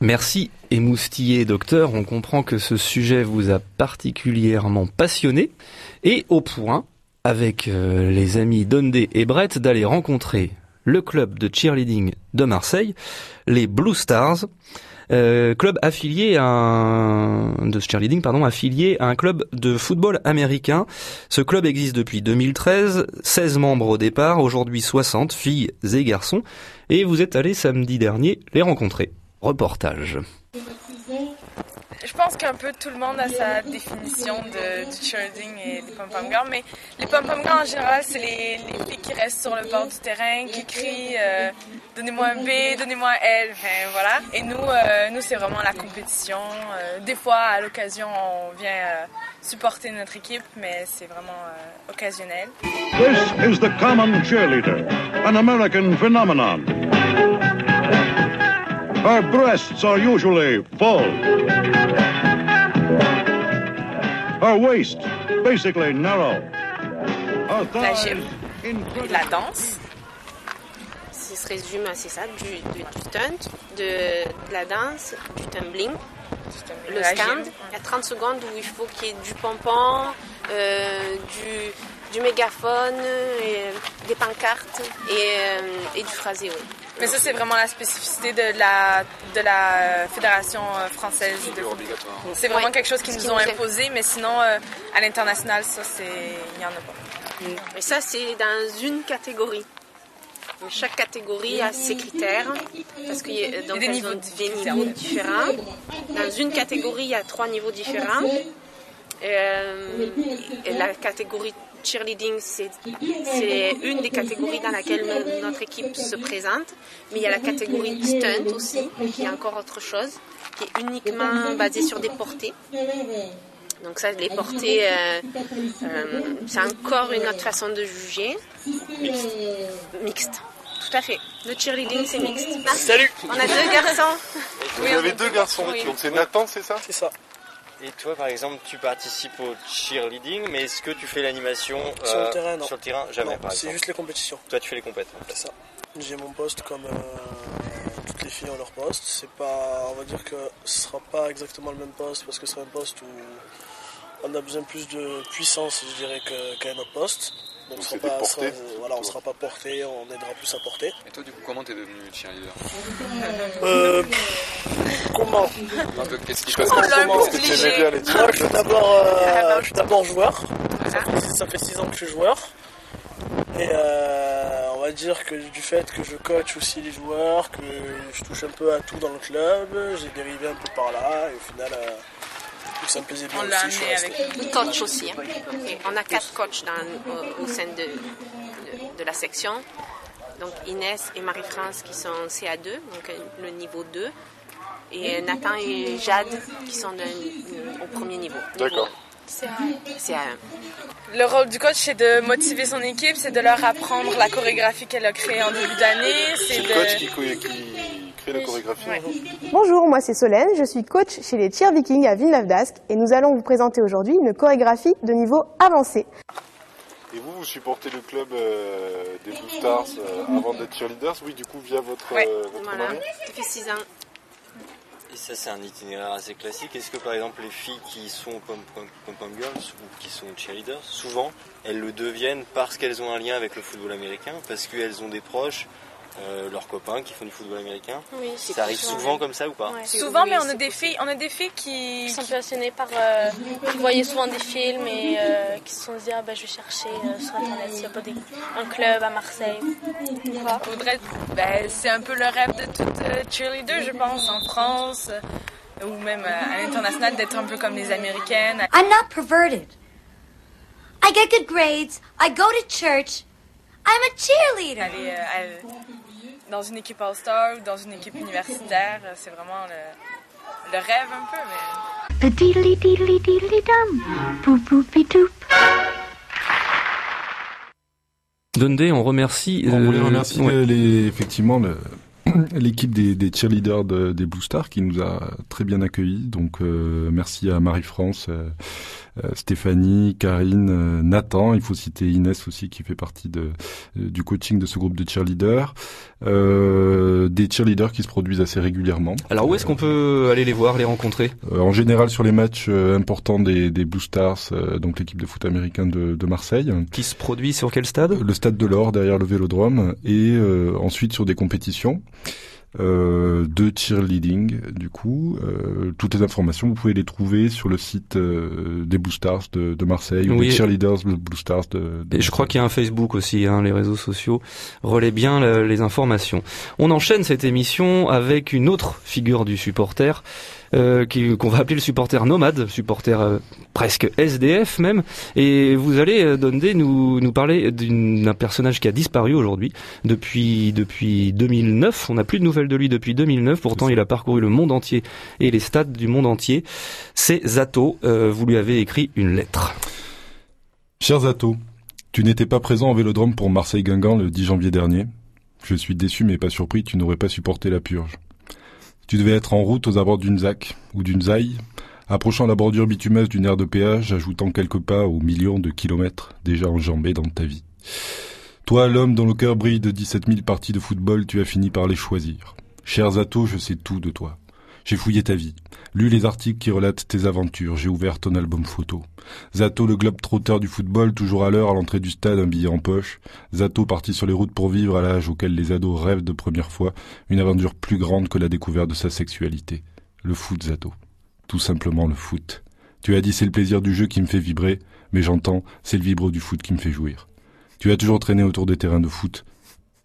Merci émoustillé docteur, on comprend que ce sujet vous a particulièrement passionné et au point, avec euh, les amis Dondé et Brett, d'aller rencontrer le club de cheerleading de Marseille, les Blue Stars, euh, club affilié à un, club de football américain. Ce club existe depuis 2013, 16 membres au départ, aujourd'hui 60 filles et garçons et vous êtes allé samedi dernier les rencontrer. Reportage. Je pense qu'un peu tout le monde a sa définition de, du cheerleading et des pom-pom girls, mais les pom-pom girls en général, c'est les, les, filles qui restent sur le bord du terrain, qui crient euh, Donnez-moi un B, donnez-moi un L, enfin, voilà. Et nous, euh, nous c'est vraiment la compétition. Euh, des fois, à l'occasion, on vient supporter notre équipe, mais c'est vraiment occasionnel. This is the common cheerleader, an American phenomenon. Her breasts are usually full. Her waist basically narrow. Her La thighs la danse. Ça se résume à c'est ça, du, du, du stunt, de, de la danse, du tumbling. Le stand, il y a 30 secondes où il faut qu'il y ait du pompon, euh, du, du mégaphone, et, des pancartes et, euh, et du phrasé, oui. Mais ça, c'est vraiment la spécificité de la, de la Fédération euh, française de football. C'est vraiment Ouais. quelque chose qu'ils nous qui ont imposé, mais sinon, euh, à l'international, ça, c'est... Il n'y en a pas. Et ça, c'est dans une catégorie. chaque catégorie a ses critères parce que y a- donc elles ont des niveaux différents. Dans une catégorie, il y a trois niveaux différents. Euh, et la catégorie cheerleading, c'est une des catégories dans laquelle no- notre équipe se présente. Mais il y a la catégorie stunt aussi, qui est encore autre chose, qui est uniquement basée sur des portées. Donc ça, les portées, euh, euh, c'est encore une autre façon de juger. Mixte. Mixte. Tout à fait. Le cheerleading, c'est mixte. Salut On a deux garçons. Vous avez deux garçons, Oui. donc c'est Nathan, c'est ça? C'est ça. Et toi, par exemple, tu participes au cheerleading, mais est-ce que tu fais l'animation Sur le euh, terrain, non. Sur le terrain, jamais, Non, par c'est juste les compétitions. Toi, tu fais les compètes. C'est ça. J'ai mon poste comme euh, toutes les filles ont leur poste. C'est pas, on va dire que ce sera pas exactement le même poste parce que c'est un poste où on a besoin plus de puissance, je dirais, qu'à un autre poste. Donc, c'est sera pas, portées, sera- voilà, on sera pas porté, on aidera plus à porter. Et toi, du coup, comment t'es devenu cheerleader Euh, comment Qu'est-ce qui Je passe comment. Est-ce que tu aimais bien les Moi, je suis d'abord, euh, je suis d'abord joueur. Ça fait, ça fait six ans que je suis joueur. Et euh, on va dire que du fait que je coach aussi les joueurs, que je touche un peu à tout dans le club, j'ai dérivé un peu par là. Et au final, euh, ça me plaisait bien On aussi, l'a amené avec le coach aussi. hein. On a quatre coachs dans- au, au sein de, de, de la section. Donc Inès et Marie-France qui sont CA2, donc euh, le niveau 2. Et Nathan et Jade qui sont d'un- au premier niveau. D'accord. CA1. Le rôle du coach, c'est de motiver son équipe, c'est de leur apprendre la chorégraphie qu'elle a créée en début d'année. C'est le de... coach qui, qui crée la chorégraphie. Bonjour, moi c'est Solène, je suis coach chez les Cheer Vikings à Villeneuve-d'Ascq et nous allons vous présenter aujourd'hui une chorégraphie de niveau avancé. Et vous, vous supportez le club euh, des Blue Stars euh, avant d'être cheerleaders Oui, du coup, via votre, Ouais, euh, votre voilà. mari Ça fait 6 ans. Et ça, c'est un itinéraire assez classique. Est-ce que, par exemple, les filles qui sont pom pom pom pom girls ou qui sont cheerleaders, souvent, elles le deviennent parce qu'elles ont un lien avec le football américain, parce qu'elles ont des proches, euh, leurs copains qui font du football américain Oui, c'est Ça arrive souvent, comme ça ou pas Souvent, mais on a des filles, on a des filles qui, Qui sont passionnés par. euh, qui voyaient souvent des films et euh, qui se sont dit ah, bah, je vais chercher euh, sur internet s'il n'y a pas des, un club à Marseille. Faudrait- ben, c'est un peu le rêve de toute euh, cheerleader, je pense, en France euh, ou même euh, à l'international, d'être un peu comme les Américaines. I'm not perverted. I get good grades. I go to church. I'm a cheerleader. Euh, dans une équipe All-Star ou dans une équipe universitaire, euh, c'est vraiment le, le rêve un peu. Mais... Dundee, on remercie. On voulait euh, remercier ouais. les, effectivement le- [clears throat] l'équipe des, des cheerleaders de- des Blue Stars qui nous a très bien accueillis. Donc euh, merci à Marie-France, Stéphanie, Karine, euh, Nathan. Il faut citer Inès aussi qui fait partie de, euh, du coaching de ce groupe de cheerleaders. Euh, des cheerleaders qui se produisent assez régulièrement. Alors où est-ce qu'on peut aller les voir, les rencontrer? Euh, en général sur les matchs euh, importants des, des Blue Stars, euh, donc l'équipe de foot américain de, de Marseille. Qui se produit sur quel stade? Le stade de l'Or derrière le Vélodrome et euh, ensuite sur des compétitions euh, de cheerleading. Du coup, euh, toutes les informations vous pouvez les trouver sur le site euh, des Blue Stars de, de Marseille ou Oui. des cheerleaders de Blue Stars de, de Et je crois qu'il y a un Facebook aussi, hein, les réseaux sociaux relaient bien le- les informations. On enchaîne cette émission avec une autre figure du supporter, euh, qu'on va appeler le supporter nomade, supporter euh, presque SDF même. Et vous allez, euh, Dundee, nous, nous parler d'un personnage qui a disparu aujourd'hui depuis, depuis 2009. On n'a plus de nouvelles de lui depuis 2009. Pourtant, il a parcouru le monde entier et les stades du monde entier. C'est Zato. Euh, vous lui avez écrit une lettre. Cher Zato, tu n'étais pas présent au Vélodrome pour Marseille-Guingamp le 10 janvier dernier. Je suis déçu mais pas surpris, tu n'aurais pas supporté la purge. Tu devais être en route aux abords d'une ZAC ou d'une ZAI, approchant la bordure bitumeuse d'une aire de péage, ajoutant quelques pas aux millions de kilomètres déjà enjambés dans ta vie. Toi, l'homme dont le cœur brille de 17 000 parties de football, tu as fini par les choisir. Cher Zato, je sais tout de toi. J'ai fouillé ta vie, lu les articles qui relatent tes aventures, j'ai ouvert ton album photo. Zato, le globe trotteur du football, toujours à l'heure à l'entrée du stade, un billet en poche. Zato, parti sur les routes pour vivre à l'âge auquel les ados rêvent de première fois, une aventure plus grande que la découverte de sa sexualité. Le foot, Zato. Tout simplement le foot. Tu as dit c'est le plaisir du jeu qui me fait vibrer, mais j'entends c'est le vibro du foot qui me fait jouir. Tu as toujours traîné autour des terrains de foot.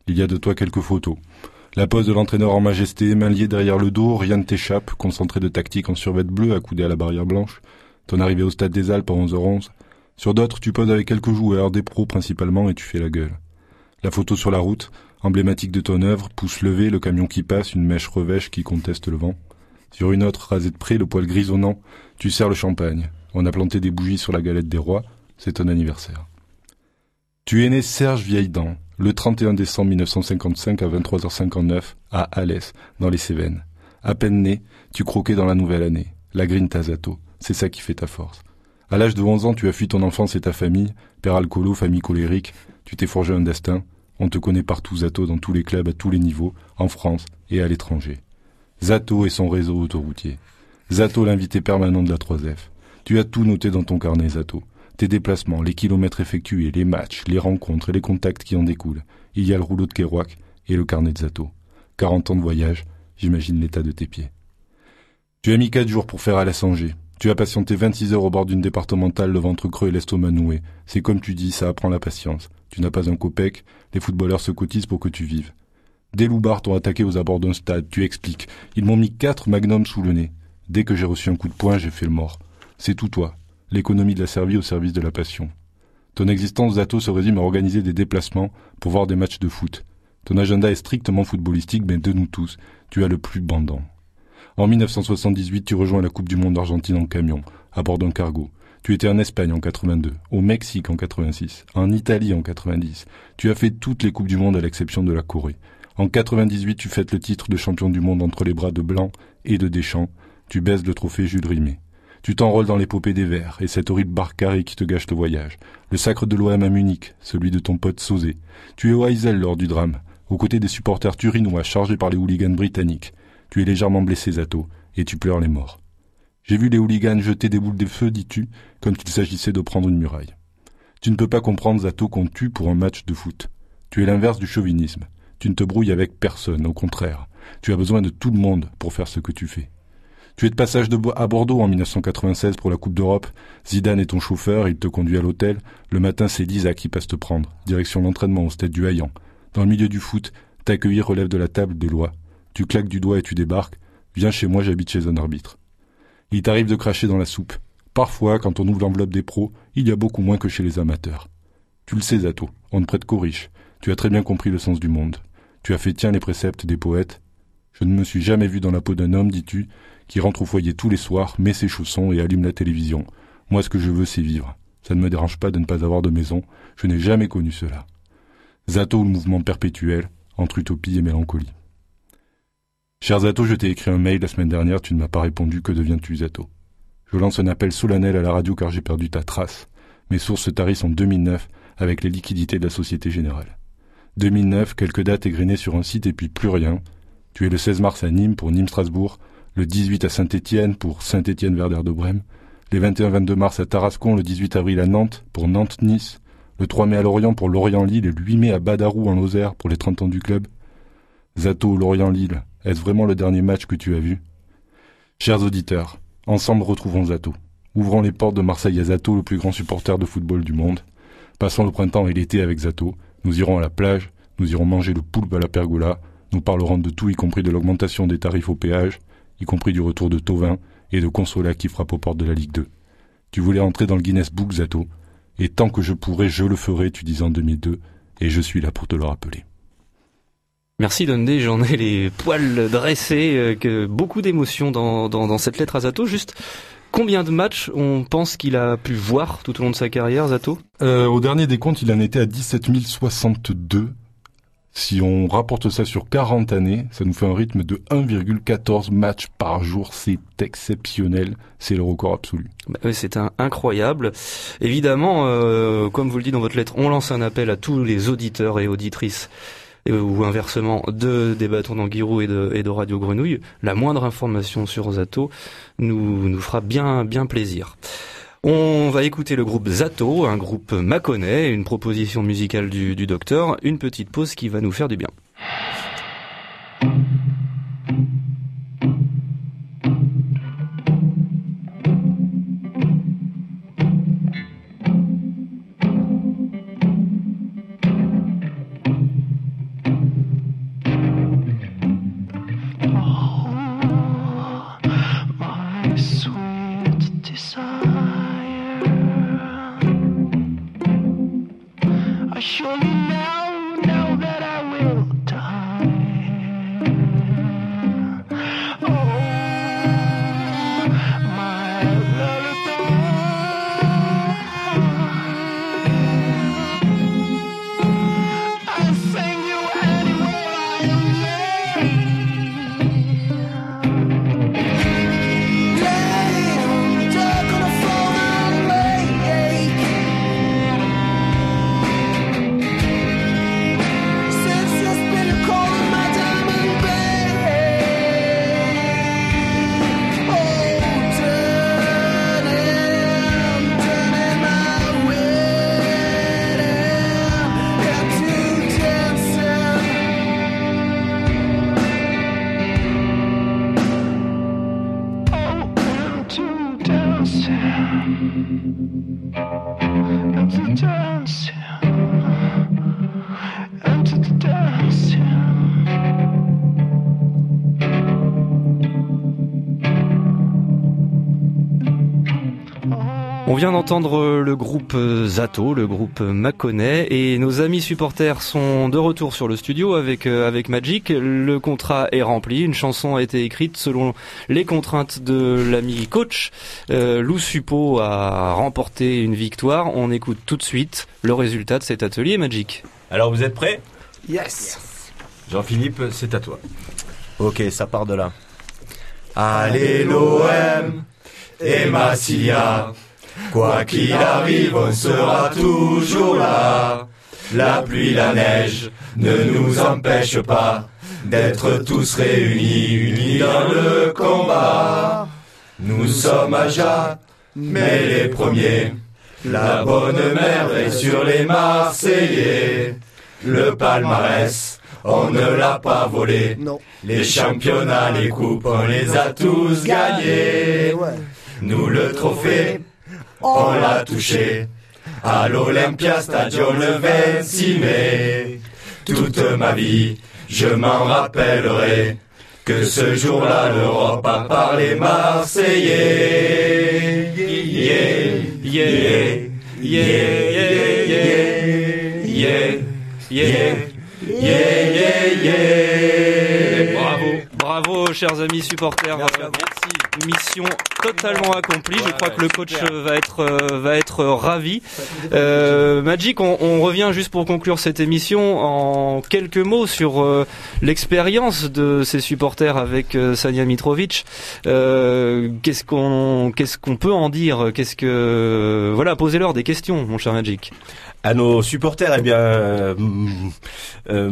Il y a de toi quelques photos. La pose de l'entraîneur en majesté, main liée derrière le dos, rien ne t'échappe, concentré de tactique en survêt bleu, accoudé à la barrière blanche. Ton arrivée au stade des Alpes à 11h11. Sur d'autres, tu poses avec quelques joueurs, des pros principalement, et tu fais la gueule. La photo sur la route, emblématique de ton œuvre, pouce levé, le camion qui passe, une mèche revêche qui conteste le vent. Sur une autre, rasée de près, le poil grisonnant, tu sers le champagne. On a planté des bougies sur la galette des rois, c'est ton anniversaire. Tu es né Serge Vieilledent, le 31 décembre 1955 à 23h59, à Alès, dans les Cévennes. À peine né, tu croquais dans la nouvelle année. La green Tazato, c'est ça qui fait ta force. À l'âge de 11 ans, tu as fui ton enfance et ta famille, père alcoolo, famille colérique, tu t'es forgé un destin. On te connaît partout, Zato, dans tous les clubs, à tous les niveaux, en France et à l'étranger. Zato et son réseau autoroutier. Zato, l'invité permanent de la 3F. Tu as tout noté dans ton carnet, Zato. Tes déplacements, les kilomètres effectués, les matchs, les rencontres et les contacts qui en découlent. Il y a le rouleau de Kerouac et le carnet de Zato. 40 ans de voyage, j'imagine l'état de tes pieds. Tu as mis quatre jours pour faire à Sanger. Tu as patienté 26 heures au bord d'une départementale, le ventre creux et l'estomac noué. C'est comme tu dis, ça apprend la patience. Tu n'as pas un copec, les footballeurs se cotisent pour que tu vives. Des loupards t'ont attaqué aux abords d'un stade, tu expliques. Ils m'ont mis quatre magnums sous le nez. Dès que j'ai reçu un coup de poing, j'ai fait le mort. C'est tout toi. L'économie de la servie au service de la passion. Ton existence, Zato, se résume à organiser des déplacements pour voir des matchs de foot. Ton agenda est strictement footballistique, mais de nous tous, tu as le plus bandant. En 1978, tu rejoins la Coupe du Monde d'Argentine en camion, à bord d'un cargo. Tu étais en Espagne en 82, au Mexique en 86, en Italie en 90. Tu as fait toutes les Coupes du Monde à l'exception de la Corée. En 98, tu fêtes le titre de champion du monde entre les bras de Blanc et de Deschamps. Tu baises le trophée Jules Rimet. Tu t'enrôles dans l'épopée des Verts et cette horrible barque carrée qui te gâche le voyage. Le sacre de l'OM à Munich, celui de ton pote Sauzé. Tu es au Heysel lors du drame, aux côtés des supporters turinois chargés par les hooligans britanniques. Tu es légèrement blessé, Zato, et tu pleures les morts. J'ai vu les hooligans jeter des boules de feu, dis-tu, comme s'il s'agissait de prendre une muraille. Tu ne peux pas comprendre, Zato, qu'on tue pour un match de foot. Tu es l'inverse du chauvinisme. Tu ne te brouilles avec personne, au contraire. Tu as besoin de tout le monde pour faire ce que tu fais. Tu es de passage à Bordeaux en 1996 pour la Coupe d'Europe. Zidane est ton chauffeur, il te conduit à l'hôtel. Le matin, c'est Lisa qui passe te prendre. Direction l'entraînement au stade du Haillan. Dans le milieu du foot, t'accueillir relève de la table de loi. Tu claques du doigt et tu débarques. Viens chez moi, j'habite chez un arbitre. Il t'arrive de cracher dans la soupe. Parfois, quand on ouvre l'enveloppe des pros, il y a beaucoup moins que chez les amateurs. Tu le sais, Zato, on ne prête qu'aux riches. Tu as très bien compris le sens du monde. Tu as fait tien les préceptes des poètes. Je ne me suis jamais vu dans la peau d'un homme, dis-tu, qui rentre au foyer tous les soirs, met ses chaussons et allume la télévision. Moi, ce que je veux, c'est vivre. Ça ne me dérange pas de ne pas avoir de maison. Je n'ai jamais connu cela. Zato le mouvement perpétuel, entre utopie et mélancolie. Cher Zato, je t'ai écrit un mail la semaine dernière, tu ne m'as pas répondu, que deviens-tu, Zato? Je lance un appel solennel à la radio car j'ai perdu ta trace. Mes sources se tarissent en 2009 avec les liquidités de la Société Générale. 2009, quelques dates égrenées sur un site et puis plus rien. Tu es le 16 mars à Nîmes pour Nîmes-Strasbourg, le 18 à Saint-Étienne pour Saint-Étienne-Verdère de Brême, les 21-22 mars à Tarascon, le 18 avril à Nantes pour Nantes-Nice, le 3 mai à Lorient pour Lorient-Lille et le 8 mai à Badarou en Lozère pour les 30 ans du club. Zato, Lorient-Lille, est-ce vraiment le dernier match que tu as vu? Chers auditeurs, ensemble retrouvons Zato. Ouvrons les portes de Marseille à Zato, le plus grand supporter de football du monde. Passons le printemps et l'été avec Zato. Nous irons à la plage, nous irons manger le poulpe à la pergola, nous parlerons de tout, y compris de l'augmentation des tarifs au péage, y compris du retour de Tovin et de Consola qui frappe aux portes de la Ligue 2. Tu voulais entrer dans le Guinness Book, Zato, et tant que je pourrai, je le ferai, tu disais en 2002, et je suis là pour te le rappeler. Merci Dundee, j'en ai les poils dressés, euh, que beaucoup d'émotions dans, dans, dans cette lettre à Zato. Juste, Combien de matchs on pense qu'il a pu voir tout au long de sa carrière, Zato? Euh, Au dernier des comptes, il en était à 17 062. Si on rapporte ça sur 40 années, ça nous fait un rythme de 1,14 matchs par jour. C'est exceptionnel. C'est le record absolu. Bah, c'est incroyable. Évidemment, euh, comme vous le dites dans votre lettre, on lance un appel à tous les auditeurs et auditrices ou inversement de des bâtons d'Anguirou et de, et de Radio Grenouille, la moindre information sur Zato nous, nous fera bien, bien plaisir. On va écouter le groupe Zato, un groupe Maconnais, une proposition musicale du docteur, une petite pause qui va nous faire du bien. On vient d'entendre le groupe Zato, le groupe Maconnet, et nos amis supporters sont de retour sur le studio avec euh, avec Magic. Le contrat est rempli, une chanson a été écrite selon les contraintes de l'ami coach. Euh, Lou Suppo a remporté une victoire. On écoute tout de suite le résultat de cet atelier Magic. Alors vous êtes prêts? Yes. Jean-Philippe, c'est à toi. Ok, ça part de là. Allez l'OM et Massilia. Quoi qu'il arrive, on sera toujours là. La pluie, la neige ne nous empêche pas d'être tous réunis, unis dans le combat. Nous sommes à Ja, mais les premiers. La bonne mère est sur les Marseillais. Le palmarès, on ne l'a pas volé. Non. Les championnats, les coupes, on les a tous gagnés. Nous le trophée, on l'a touché. À l'Olympia Stadium le 26 mai. Toute ma vie, je m'en rappellerai. Que ce jour-là, l'Europe a parlé Marseillais. Yeah, yeah, yeah, yeah, yeah, yeah, yeah, yeah, yeah, yeah. Chers amis supporters. Euh, Mission totalement accomplie. Je crois que le coach euh, va être euh, va être ravi. Euh, Magic, on, on revient juste pour conclure cette émission en quelques mots sur l'expérience de ces supporters avec Sania Mitrovic. Qu'est-ce qu'on qu'est-ce qu'on peut en dire? Qu'est-ce que voilà, posez-leur des questions, mon cher Magic. À nos supporters, eh bien, euh, euh,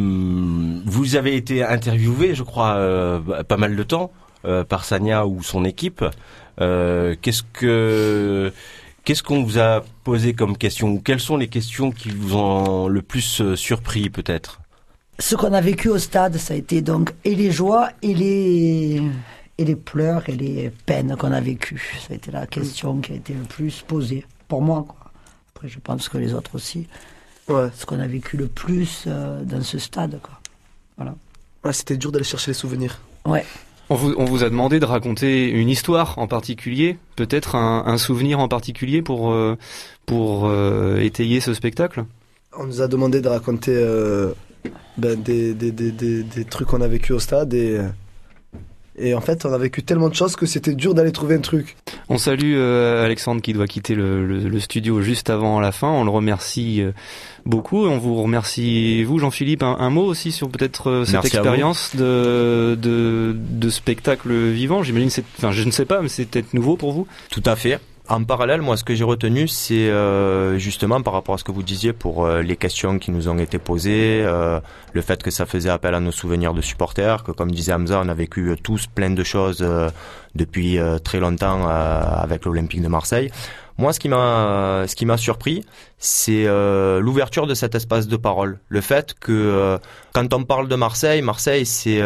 vous avez été interviewé, je crois, euh, pas mal de temps par Sania ou son équipe. Qu'est-ce que qu'est-ce qu'on vous a posé comme question ou quelles sont les questions qui vous ont le plus surpris peut-être? Ce qu'on a vécu au stade, ça a été donc et les joies et les et les pleurs et les peines qu'on a vécues. Ça a été la question qui a été le plus posée pour moi. Après, je pense que les autres aussi. Ce qu'on a vécu le plus euh, dans ce stade. Quoi. Voilà. Ouais, c'était dur d'aller chercher les souvenirs. Ouais. On vous, on vous a demandé de raconter une histoire en particulier, peut-être un, un souvenir en particulier pour, euh, pour euh, étayer ce spectacle? On nous a demandé de raconter euh, ben, des, des, des, des, des trucs qu'on a vécu au stade et, et en fait on a vécu tellement de choses que c'était dur d'aller trouver un truc. On salue euh, Alexandre qui doit quitter le, le- le studio juste avant la fin. On le remercie euh, beaucoup. On vous remercie, vous Jean-Philippe, un, un mot aussi sur peut-être euh, cette Merci expérience de, de, de spectacle vivant. J'imagine, c'est, enfin je ne sais pas, mais c'est peut-être nouveau pour vous. Tout à fait. En parallèle, moi, ce que j'ai retenu, c'est euh, justement par rapport à ce que vous disiez pour euh, les questions qui nous ont été posées, euh, le fait que ça faisait appel à nos souvenirs de supporters, que comme disait Hamza, on a vécu tous plein de choses depuis euh, très longtemps euh, avec l'Olympique de Marseille. Moi, ce qui m'a, ce qui m'a surpris, c'est euh, l'ouverture de cet espace de parole. Le fait que quand on parle de Marseille, Marseille, c'est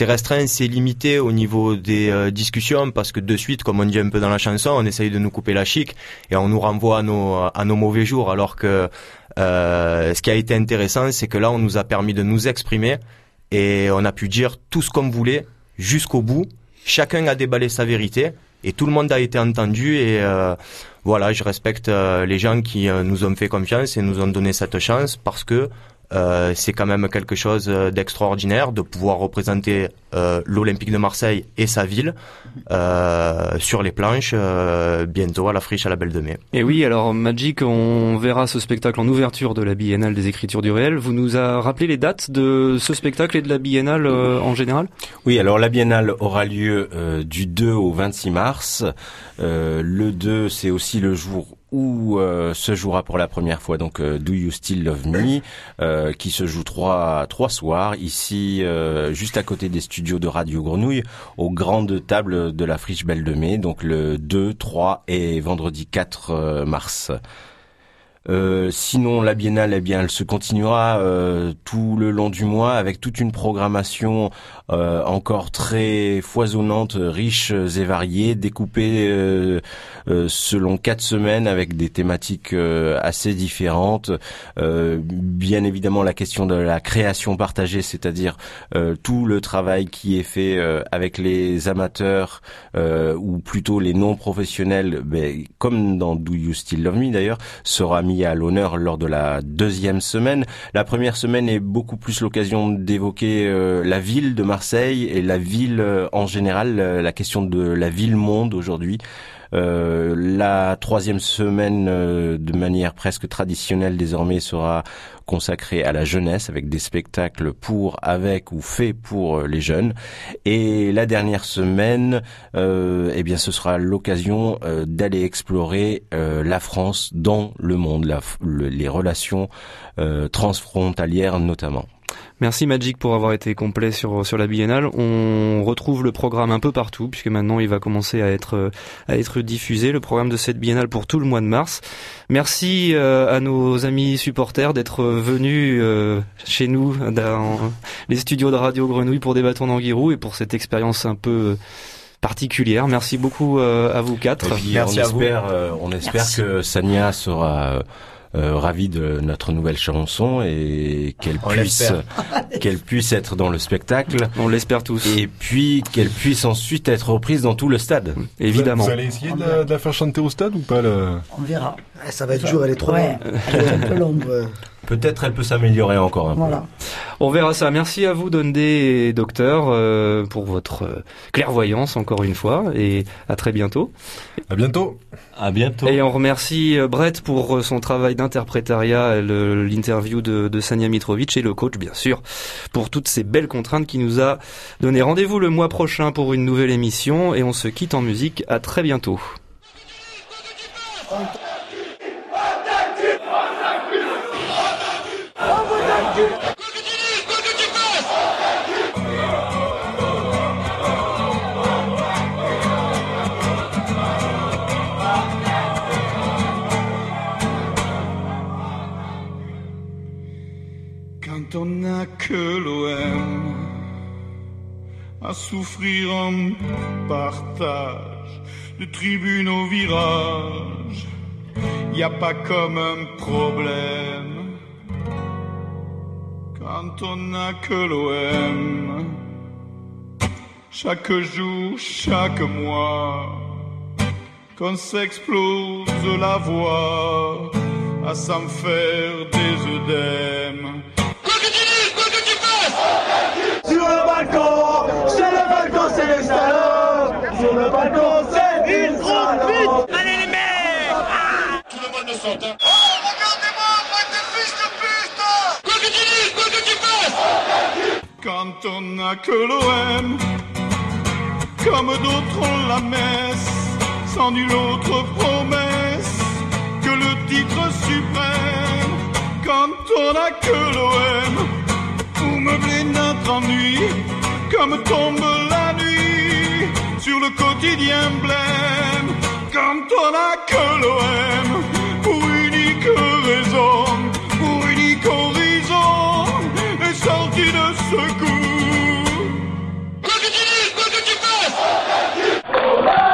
restreint, c'est limité au niveau des discussions parce que de suite, comme on dit un peu dans la chanson, on essaye de nous couper la chic et on nous renvoie à nos à nos mauvais jours. Alors que ce qui a été intéressant, c'est que là, on nous a permis de nous exprimer et on a pu dire tout ce qu'on voulait jusqu'au bout. Chacun a déballé sa vérité et tout le monde a été entendu et euh, voilà, je respecte euh, les gens qui euh, nous ont fait confiance et nous ont donné cette chance parce que euh, c'est quand même quelque chose euh, d'extraordinaire de pouvoir représenter euh, l'Olympique de Marseille et sa ville euh, sur les planches euh, bientôt à la friche à la Belle de Mai. Et oui, alors Magic, on verra ce spectacle en ouverture de la Biennale des Écritures du Réel. Vous nous a rappelé les dates de ce spectacle et de la Biennale euh, en général? Oui, alors la biennale aura lieu euh, du 2 au 26 mars. Euh, le 2, c'est aussi le jour où euh, se jouera pour la première fois donc euh, Do You Still Love Me, euh, qui se joue trois trois soirs ici, euh, juste à côté des studios de Radio Grenouille, aux grandes tables de la friche Belle de Mai, donc le 2, 3 et vendredi 4 euh, mars. Euh, sinon, la biennale, eh bien, elle se continuera euh, tout le long du mois avec toute une programmation euh, encore très foisonnantes, riches et variées, découpées euh, euh, selon quatre semaines avec des thématiques assez différentes. bien évidemment, la question de la création partagée, c'est-à-dire tout le travail qui est fait avec les amateurs ou plutôt les non professionnels, ben, comme dans Do You Still Love Me d'ailleurs, sera mis à l'honneur lors de la deuxième semaine. La première semaine est beaucoup plus l'occasion d'évoquer la ville de Marseille et la ville euh, en général, euh, la question de la ville-monde aujourd'hui. Euh, la troisième semaine, de manière presque traditionnelle désormais, sera consacrée à la jeunesse avec des spectacles pour, avec ou faits pour les jeunes. Et la dernière semaine, eh bien, ce sera l'occasion d'aller explorer la France dans le monde, les relations transfrontalières notamment. Merci Magic pour avoir été complet sur sur la biennale. On retrouve le programme un peu partout puisque maintenant il va commencer à être à être diffusé le programme de cette biennale pour tout le mois de mars. Merci euh, à nos amis supporters d'être venus euh, chez nous dans les studios de Radio Grenouille pour débattre en Anguirou et pour cette expérience un peu particulière. Merci beaucoup euh, à vous quatre. Merci on espère, on espère que Sania sera euh, ravi de notre nouvelle chanson et qu'elle puisse [laughs] qu'elle puisse être dans le spectacle. On l'espère tous. Et puis qu'elle puisse ensuite être reprise dans tout le stade. Évidemment. Vous allez essayer de la, faire chanter au stade ou pas le... On verra. Ça va être dur, elle est trop ouais, [laughs] Elle est un peu longue. Peut-être elle peut s'améliorer encore un voilà. peu. On verra ça. Merci à vous, Dondé et Docteur, euh, pour votre euh, clairvoyance encore une fois, et à très bientôt. À bientôt. À bientôt. Et on remercie euh, Brett pour son travail d'interprétariat, l'interview de, de Sania Mitrovic et le coach, bien sûr, pour toutes ces belles contraintes qu'il nous a donné. Rendez-vous le mois prochain pour une nouvelle émission, et on se quitte en musique. À très bientôt. On n'a que l'OM à souffrir en partage, de tribune au virage, y a pas comme un problème quand on n'a que l'OM. Chaque jour, chaque mois, qu'on s'explose la voix à s'en faire des œdèmes sur le balcon, c'est le balcon, c'est les salauds. Sur le balcon, c'est une. Allez les mecs ah Tout le monde me saute. Hein. Quand on n'a que l'OM, comme d'autres ont la messe, sans nulle autre promesse que le titre suprême. Quand on n'a que l'OM, pour meubler notre ennui, comme tombe la nuit sur le quotidien blême. Quand on n'a que l'OM, pour unique raison, pour unique Socorro! Quanto de mim, quanto de paz!